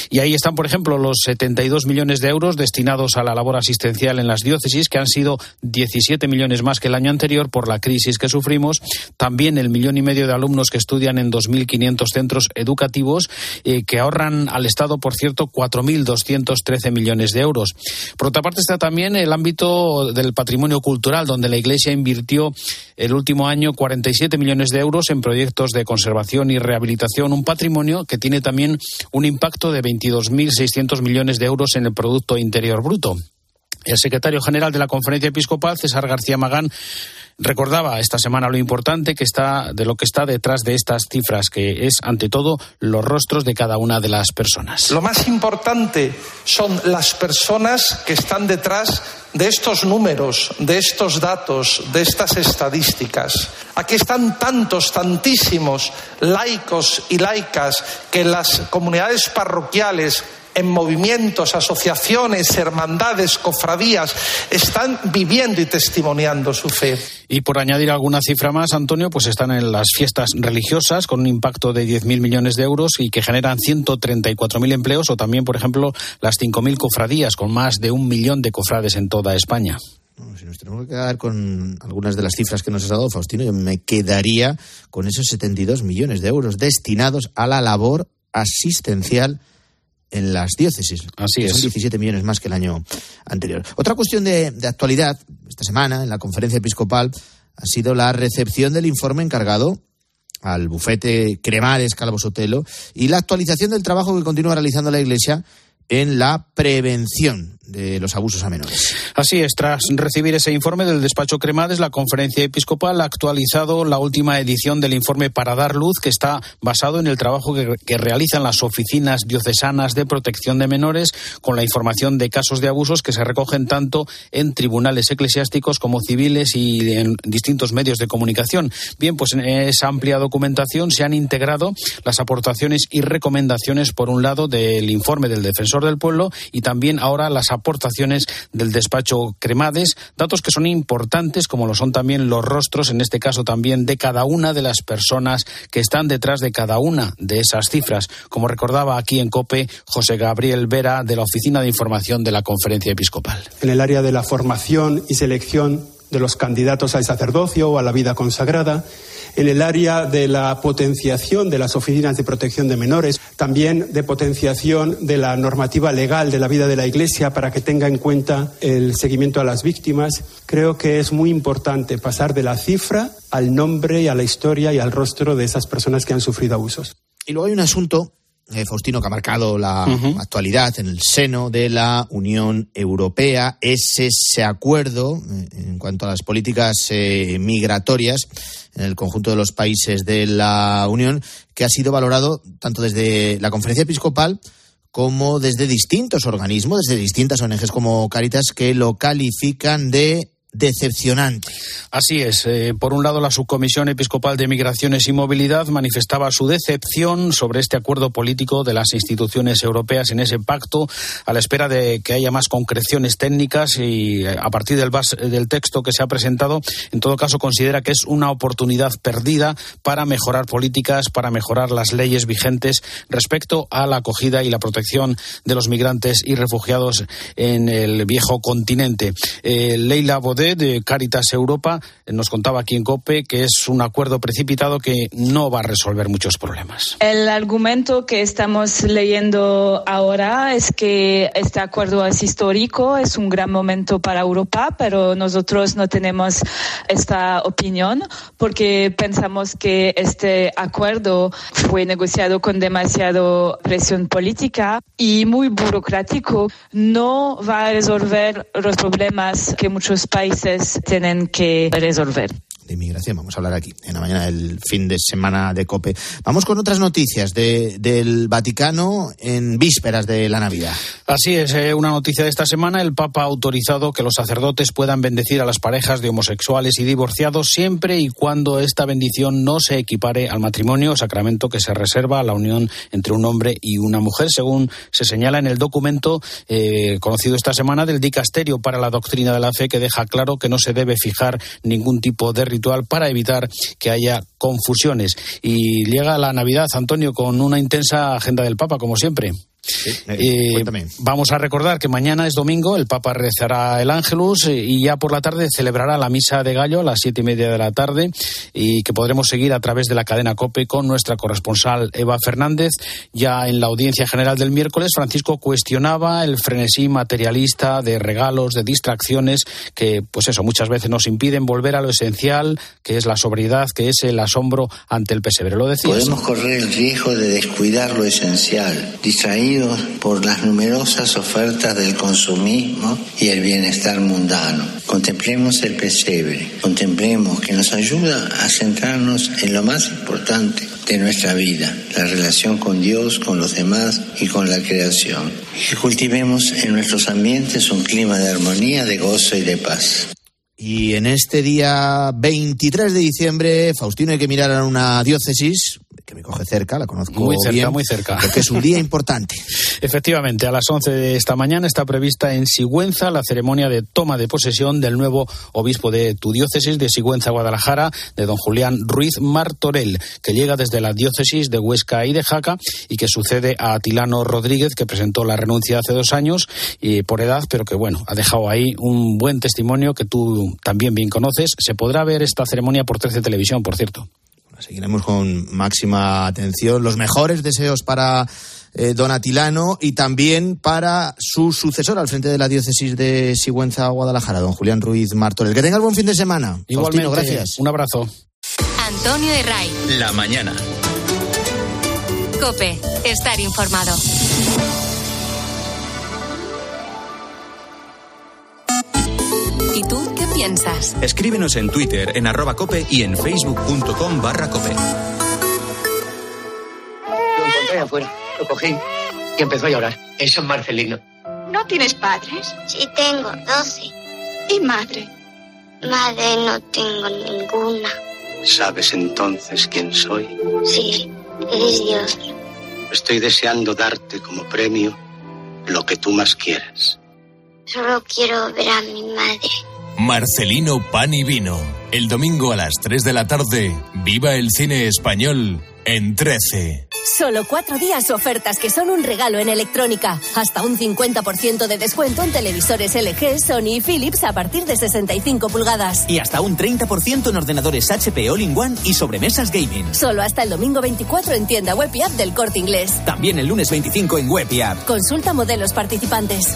Y ahí están, por ejemplo, los 72 millones de euros destinados a la labor asistencial en las diócesis, que han sido 17 millones más que el año anterior por la crisis que sufrimos. También el millón y medio de alumnos que estudian en 2.500 centros educativos, eh, que ahorran al Estado, por cierto, 4.213 millones de euros. Por otra parte está también el ámbito del patrimonio cultural, donde la Iglesia invirtió el último año 47 millones de euros en proyectos de conservación y rehabilitación, un patrimonio que tiene también un impacto de 22.600 millones de euros en el Producto Interior Bruto. El secretario general de la Conferencia Episcopal, César García Magán, recordaba esta semana lo importante que está de lo que está detrás de estas cifras, que es ante todo los rostros de cada una de las personas. Lo más importante son las personas que están detrás de estos números, de estos datos, de estas estadísticas. Aquí están tantos, tantísimos laicos y laicas que las comunidades parroquiales en movimientos, asociaciones, hermandades, cofradías, están viviendo y testimoniando su fe. Y por añadir alguna cifra más, Antonio, pues están en las fiestas religiosas con un impacto de 10.000 millones de euros y que generan 134.000 empleos o también, por ejemplo, las 5.000 cofradías con más de un millón de cofrades en toda España. Si nos tenemos que quedar con algunas de las cifras que nos has dado, Faustino, yo me quedaría con esos 72 millones de euros destinados a la labor asistencial en las diócesis. Así es. Son 17 millones más que el año anterior. Otra cuestión de, de, actualidad, esta semana, en la conferencia episcopal, ha sido la recepción del informe encargado al bufete Cremades Calvo Sotelo y la actualización del trabajo que continúa realizando la Iglesia en la prevención de los abusos a menores. Así es, tras recibir ese informe del despacho Cremades, la conferencia episcopal ha actualizado la última edición del informe para dar luz, que está basado en el trabajo que, realizan las oficinas diocesanas de protección de menores, con la información de casos de abusos que se recogen tanto en tribunales eclesiásticos como civiles y en distintos medios de comunicación. Bien, pues en esa amplia documentación se han integrado las aportaciones y recomendaciones, por un lado, del informe del defensor del pueblo y también ahora las aportaciones del despacho Cremades, datos que son importantes, como lo son también los rostros, en este caso también de cada una de las personas que están detrás de cada una de esas cifras, como recordaba aquí en COPE José Gabriel Vera de la Oficina de Información de la Conferencia Episcopal. En el área de la formación y selección de los candidatos al sacerdocio o a la vida consagrada, en el área de la potenciación de las oficinas de protección de menores, también de potenciación de la normativa legal de la vida de la Iglesia para que tenga en cuenta el seguimiento a las víctimas. Creo que es muy importante pasar de la cifra al nombre y a la historia y al rostro de esas personas que han sufrido abusos. Y luego hay un asunto eh, Faustino, que ha marcado la uh -huh. actualidad en el seno de la Unión Europea, es ese acuerdo eh, en cuanto a las políticas eh, migratorias en el conjunto de los países de la Unión, que ha sido valorado tanto desde la Conferencia Episcopal como desde distintos organismos, desde distintas ONGs como Caritas, que lo califican de decepcionante. Así es. Eh, por un lado, la Subcomisión Episcopal de Migraciones y Movilidad manifestaba su decepción sobre este acuerdo político de las instituciones europeas en ese pacto, a la espera de que haya más concreciones técnicas y eh, a partir del, del texto que se ha presentado, en todo caso, considera que es una oportunidad perdida para mejorar políticas, para mejorar las leyes vigentes respecto a la acogida y la protección de los migrantes y refugiados en el viejo continente. Eh, Leila De Caritas Europa nos contaba aquí en COPE que es un acuerdo precipitado que no va a resolver muchos problemas. El argumento que estamos leyendo ahora es que este acuerdo es histórico, es un gran momento para Europa, pero nosotros no tenemos esta opinión porque pensamos que este acuerdo fue negociado con demasiado presión política y muy burocrático. No va a resolver los problemas que muchos países países tienen que resolver de inmigración. Vamos a hablar aquí en la mañana del fin de semana de COPE. Vamos con otras noticias de, del Vaticano en vísperas de la Navidad. Así es, eh, una noticia de esta semana. El Papa ha autorizado que los sacerdotes puedan bendecir a las parejas de homosexuales y divorciados siempre y cuando esta bendición no se equipare al matrimonio, sacramento que se reserva a la unión entre un hombre y una mujer, según se señala en el documento eh, conocido esta semana del Dicasterio para la Doctrina de la Fe, que deja claro que no se debe fijar ningún tipo de ritual para evitar que haya confusiones. Y llega la Navidad, Antonio, con una intensa agenda del Papa, como siempre. Eh, vamos a recordar que mañana es domingo, el Papa rezará el Ángelus eh, y ya por la tarde celebrará la misa de gallo a las siete y media de la tarde y que podremos seguir a través de la cadena COPE con nuestra corresponsal Eva Fernández. Ya en la audiencia general del miércoles, Francisco cuestionaba el frenesí materialista de regalos, de distracciones que, pues eso, muchas veces nos impiden volver a lo esencial, que es la sobriedad, que es el asombro ante el pesebre. Lo decía. Podemos correr el riesgo de descuidar lo esencial, distraír por las numerosas ofertas del consumismo y el bienestar mundano. Contemplemos el pesebre, contemplemos que nos ayuda a centrarnos en lo más importante de nuestra vida, la relación con Dios, con los demás y con la creación. Y cultivemos en nuestros ambientes un clima de armonía, de gozo y de paz. Y en este día 23 de diciembre, Faustino, hay que mirar a una diócesis coge cerca, la conozco muy cerca, muy cerca, porque es un día importante. <laughs> Efectivamente, a las 11 de esta mañana está prevista en Sigüenza la ceremonia de toma de posesión del nuevo obispo de tu diócesis de Sigüenza, Guadalajara, de don Julián Ruiz Martorell, que llega desde la diócesis de Huesca y de Jaca y que sucede a Atilano Rodríguez, que presentó la renuncia hace dos años y por edad, pero que bueno, ha dejado ahí un buen testimonio que tú también bien conoces. Se podrá ver esta ceremonia por 13 Televisión, por cierto. Seguiremos con máxima atención. Los mejores deseos para eh, Don Atilano y también para su sucesor al frente de la diócesis de Sigüenza, Guadalajara, don Julián Ruiz Martorell. Que tenga buen fin de semana. Igualmente, gracias. Un abrazo. Antonio Herray. La mañana. Cope, estar informado. ¿Y tú piensas? Escríbenos en Twitter, en arroba cope y en facebook.com barra cope. Lo encontré afuera, lo cogí y empezó a llorar. Eso es Marcelino. ¿No tienes padres? Sí, tengo, doce. ¿Y madre? Madre no tengo ninguna. ¿Sabes entonces quién soy? Sí, eres Dios. Estoy deseando darte como premio lo que tú más quieras. Solo quiero ver a mi madre. Marcelino Pan y Vino. El domingo a las 3 de la tarde, viva el cine español en 13. Solo cuatro días ofertas que son un regalo en electrónica. Hasta un 50% de descuento en televisores LG, Sony y Philips a partir de 65 pulgadas. Y hasta un 30% en ordenadores HP All-in-One y sobremesas gaming. Solo hasta el domingo 24 en tienda web y app del Corte Inglés. También el lunes 25 en web y app. Consulta modelos participantes.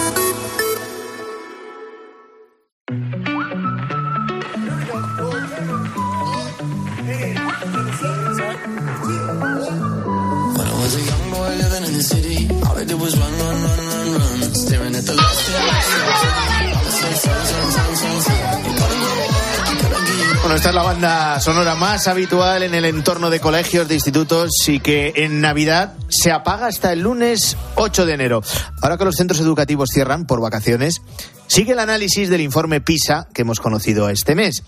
La banda sonora más habitual en el entorno de colegios, de institutos y que en Navidad se apaga hasta el lunes 8 de enero. Ahora que los centros educativos cierran por vacaciones, sigue el análisis del informe PISA que hemos conocido este mes.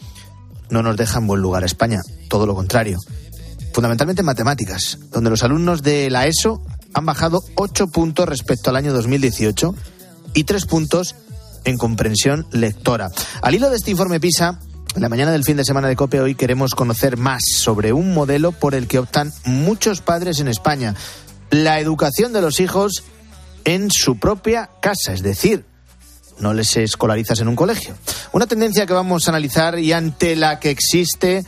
No nos deja en buen lugar España, todo lo contrario. Fundamentalmente en matemáticas, donde los alumnos de la ESO han bajado 8 puntos respecto al año 2018 y 3 puntos en comprensión lectora. Al hilo de este informe PISA, en la mañana del fin de semana de COPE hoy queremos conocer más sobre un modelo por el que optan muchos padres en España. La educación de los hijos en su propia casa, es decir, no les escolarizas en un colegio. Una tendencia que vamos a analizar y ante la que existe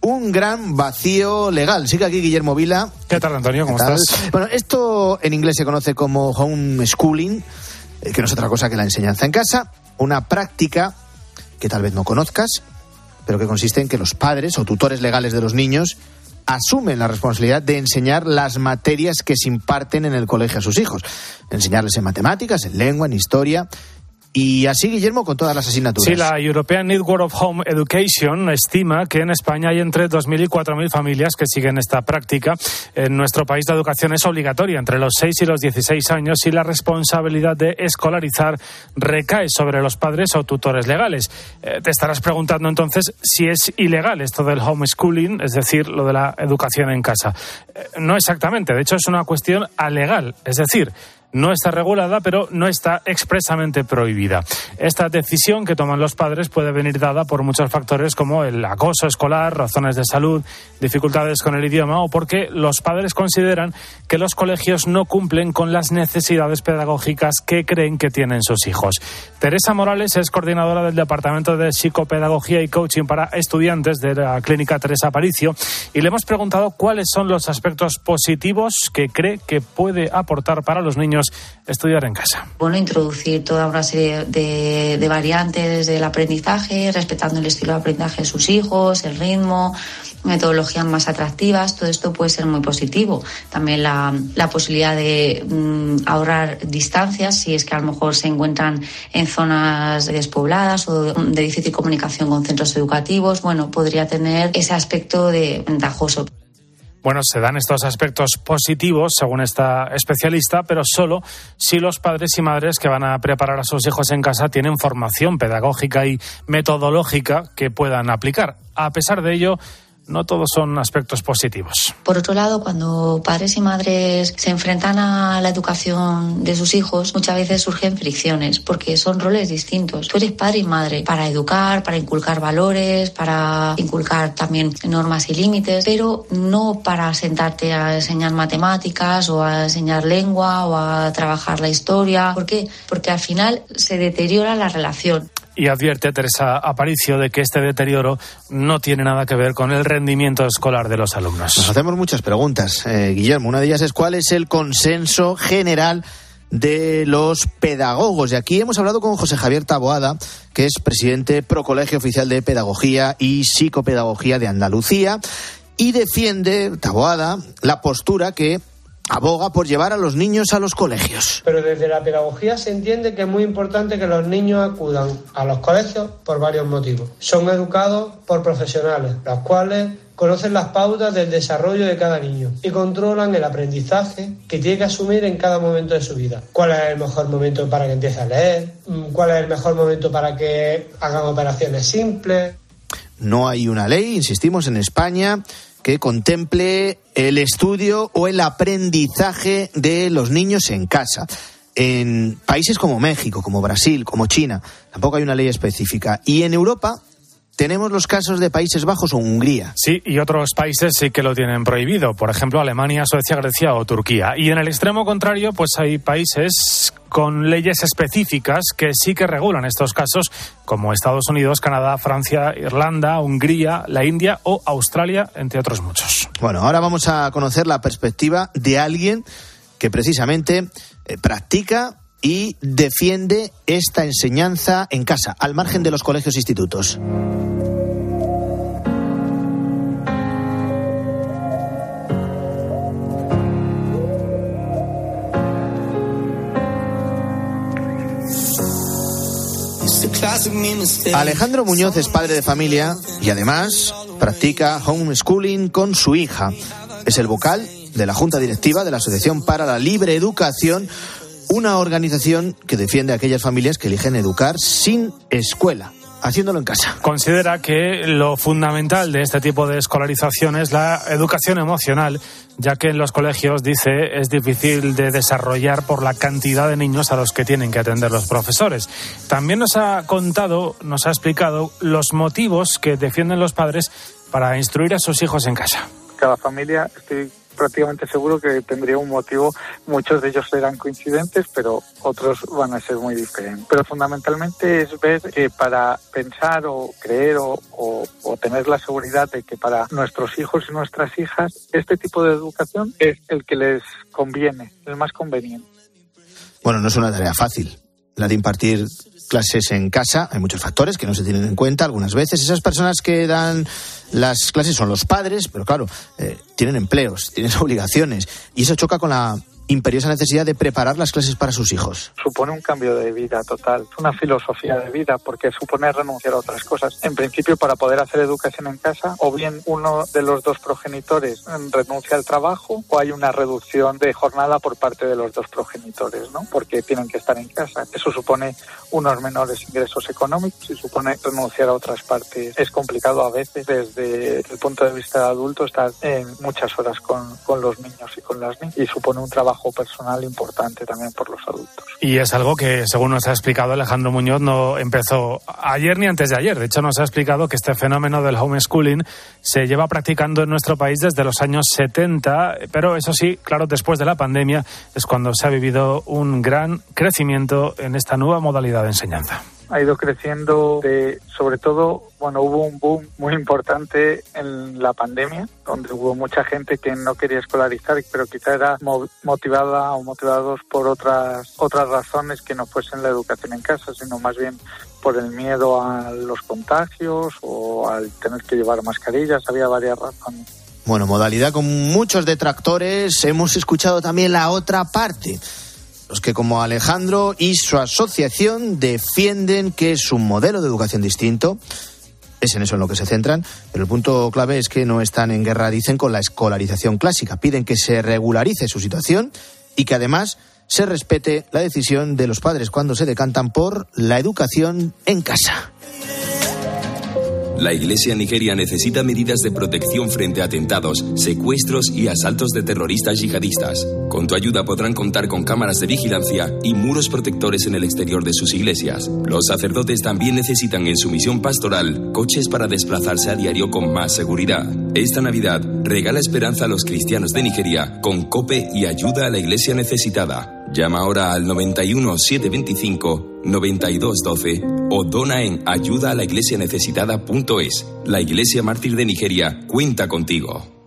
un gran vacío legal. Sigue aquí Guillermo Vila. ¿Qué tal, Antonio? ¿Cómo estás? Bueno, esto en inglés se conoce como homeschooling, eh, que no es otra cosa que la enseñanza en casa, una práctica que tal vez no conozcas, pero que consiste en que los padres o tutores legales de los niños asumen la responsabilidad de enseñar las materias que se imparten en el colegio a sus hijos. Enseñarles en matemáticas, en lengua, en historia. Y así, Guillermo, con todas las asignaturas. Sí, la European Network of Home Education estima que en España hay entre 2.000 y 4.000 familias que siguen esta práctica. En nuestro país la educación es obligatoria entre los 6 y los 16 años y la responsabilidad de escolarizar recae sobre los padres o tutores legales. Eh, te estarás preguntando entonces si es ilegal esto del homeschooling, es decir, lo de la educación en casa. Eh, no exactamente, de hecho es una cuestión alegal, es decir, no está regulada, pero no está expresamente prohibida. Esta decisión que toman los padres puede venir dada por muchos factores como el acoso escolar, razones de salud, dificultades con el idioma o porque los padres consideran que los colegios no cumplen con las necesidades pedagógicas que creen que tienen sus hijos. Teresa Morales es coordinadora del Departamento de Psicopedagogía y Coaching para Estudiantes de la Clínica Teresa Aparicio y le hemos preguntado cuáles son los aspectos positivos que cree que puede aportar para los niños estudiar en casa. Bueno, introducir toda una serie de, variantes del aprendizaje, respetando el estilo de aprendizaje de sus hijos, el ritmo, metodologías más atractivas, todo esto puede ser muy positivo. También la, la posibilidad de mm, ahorrar distancias si es que a lo mejor se encuentran en zonas despobladas o de difícil comunicación con centros educativos, bueno, podría tener ese aspecto de ventajoso. Bueno, se dan estos aspectos positivos, según esta especialista, pero solo si los padres y madres que van a preparar a sus hijos en casa tienen formación pedagógica y metodológica que puedan aplicar. A pesar de ello, no todos son aspectos positivos. Por otro lado, cuando padres y madres se enfrentan a la educación de sus hijos, muchas veces surgen fricciones porque son roles distintos. Tú eres padre y madre para educar, para inculcar valores, para inculcar también normas y límites, pero no para sentarte a enseñar matemáticas o a enseñar lengua o a trabajar la historia. ¿Por qué? Porque al final se deteriora la relación y advierte Teresa Aparicio de que este deterioro no tiene nada que ver con el rendimiento escolar de los alumnos. Nos hacemos muchas preguntas, eh, Guillermo. Una de ellas es cuál es el consenso general de los pedagogos. Y aquí hemos hablado con José Javier Taboada, que es presidente pro Colegio Oficial de Pedagogía y Psicopedagogía de Andalucía, y defiende, Taboada, la postura que aboga por llevar a los niños a los colegios. Pero desde la pedagogía se entiende que es muy importante que los niños acudan a los colegios por varios motivos. Son educados por profesionales, los cuales conocen las pautas del desarrollo de cada niño y controlan el aprendizaje que tiene que asumir en cada momento de su vida. ¿Cuál es el mejor momento para que empiece a leer? ¿Cuál es el mejor momento para que hagan operaciones simples? No hay una ley, insistimos, en España que contemple el estudio o el aprendizaje de los niños en casa. En países como México, como Brasil, como China, tampoco hay una ley específica. Y en Europa tenemos los casos de Países Bajos o Hungría. Sí, y otros países sí que lo tienen prohibido, por ejemplo Alemania, Suecia, Grecia o Turquía. Y en el extremo contrario, pues hay países con leyes específicas que sí que regulan estos casos, como Estados Unidos, Canadá, Francia, Irlanda, Hungría, la India o Australia, entre otros muchos. Bueno, ahora vamos a conocer la perspectiva de alguien que precisamente eh, practica y defiende esta enseñanza en casa, al margen de los colegios e institutos. Alejandro Muñoz es padre de familia y además practica homeschooling con su hija. Es el vocal de la Junta Directiva de la Asociación para la Libre Educación, una organización que defiende a aquellas familias que eligen educar sin escuela haciéndolo en casa. Considera que lo fundamental de este tipo de escolarización es la educación emocional, ya que en los colegios, dice, es difícil de desarrollar por la cantidad de niños a los que tienen que atender los profesores. También nos ha contado, nos ha explicado los motivos que defienden los padres para instruir a sus hijos en casa. Cada familia, estoy prácticamente seguro que tendría un motivo. Muchos de ellos serán coincidentes, pero otros van a ser muy diferentes. Pero fundamentalmente es ver que para pensar o creer o, o, tener la seguridad de que para nuestros hijos y nuestras hijas este tipo de educación es el que les conviene, el más conveniente. Bueno, no es una tarea fácil la de impartir clases en casa. Hay muchos factores que no se tienen en cuenta algunas veces. Esas personas que dan las clases son los padres, pero claro, eh, tienen empleos, tienen <laughs> obligaciones. Y eso choca con la imperiosa necesidad de preparar las clases para sus hijos. Supone un cambio de vida total, una filosofía de vida, porque supone renunciar a otras cosas. En principio, para poder hacer educación en casa, o bien uno de los dos progenitores renuncia al trabajo, o hay una reducción de jornada por parte de los dos progenitores, ¿no? Porque tienen que estar en casa. Eso supone unos menores ingresos económicos y supone renunciar a otras partes. Es complicado a veces desde el punto de vista de adulto estar en muchas horas con, con los niños y con las niñas y supone un trabajo personal importante también por los adultos. Y es algo que, según nos ha explicado Alejandro Muñoz, no empezó ayer ni antes de ayer. De hecho, nos ha explicado que este fenómeno del homeschooling se lleva practicando en nuestro país desde los años 70, pero eso sí, claro, después de la pandemia es cuando se ha vivido un gran crecimiento en esta nueva modalidad de enseñanza ha ido creciendo de, sobre todo, bueno, hubo un boom muy importante en la pandemia, donde hubo mucha gente que no quería escolarizar, pero quizá era motivada o motivados por otras, otras razones que no fuesen la educación en casa, sino más bien por el miedo a los contagios o al tener que llevar mascarillas, había varias razones. Bueno, modalidad con muchos detractores. Hemos escuchado también la otra parte los que como Alejandro y su asociación defienden que es un modelo de educación distinto. Es en eso en lo que se centran, pero el punto clave es que no están en guerra, dicen, con la escolarización clásica. Piden que se regularice su situación y que además se respete la decisión de los padres cuando se decantan por la educación en casa. La Iglesia Nigeria necesita medidas de protección frente a atentados, secuestros y asaltos de terroristas yihadistas. Con tu ayuda podrán contar con cámaras de vigilancia y muros protectores en el exterior de sus iglesias. Los sacerdotes también necesitan en su misión pastoral coches para desplazarse a diario con más seguridad. Esta Navidad regala esperanza a los cristianos de Nigeria con COPE y ayuda a la Iglesia necesitada. Llama ahora al 91 725 9212 o dona en ayuda a la iglesia necesitada.es. La Iglesia Mártir de Nigeria cuenta contigo.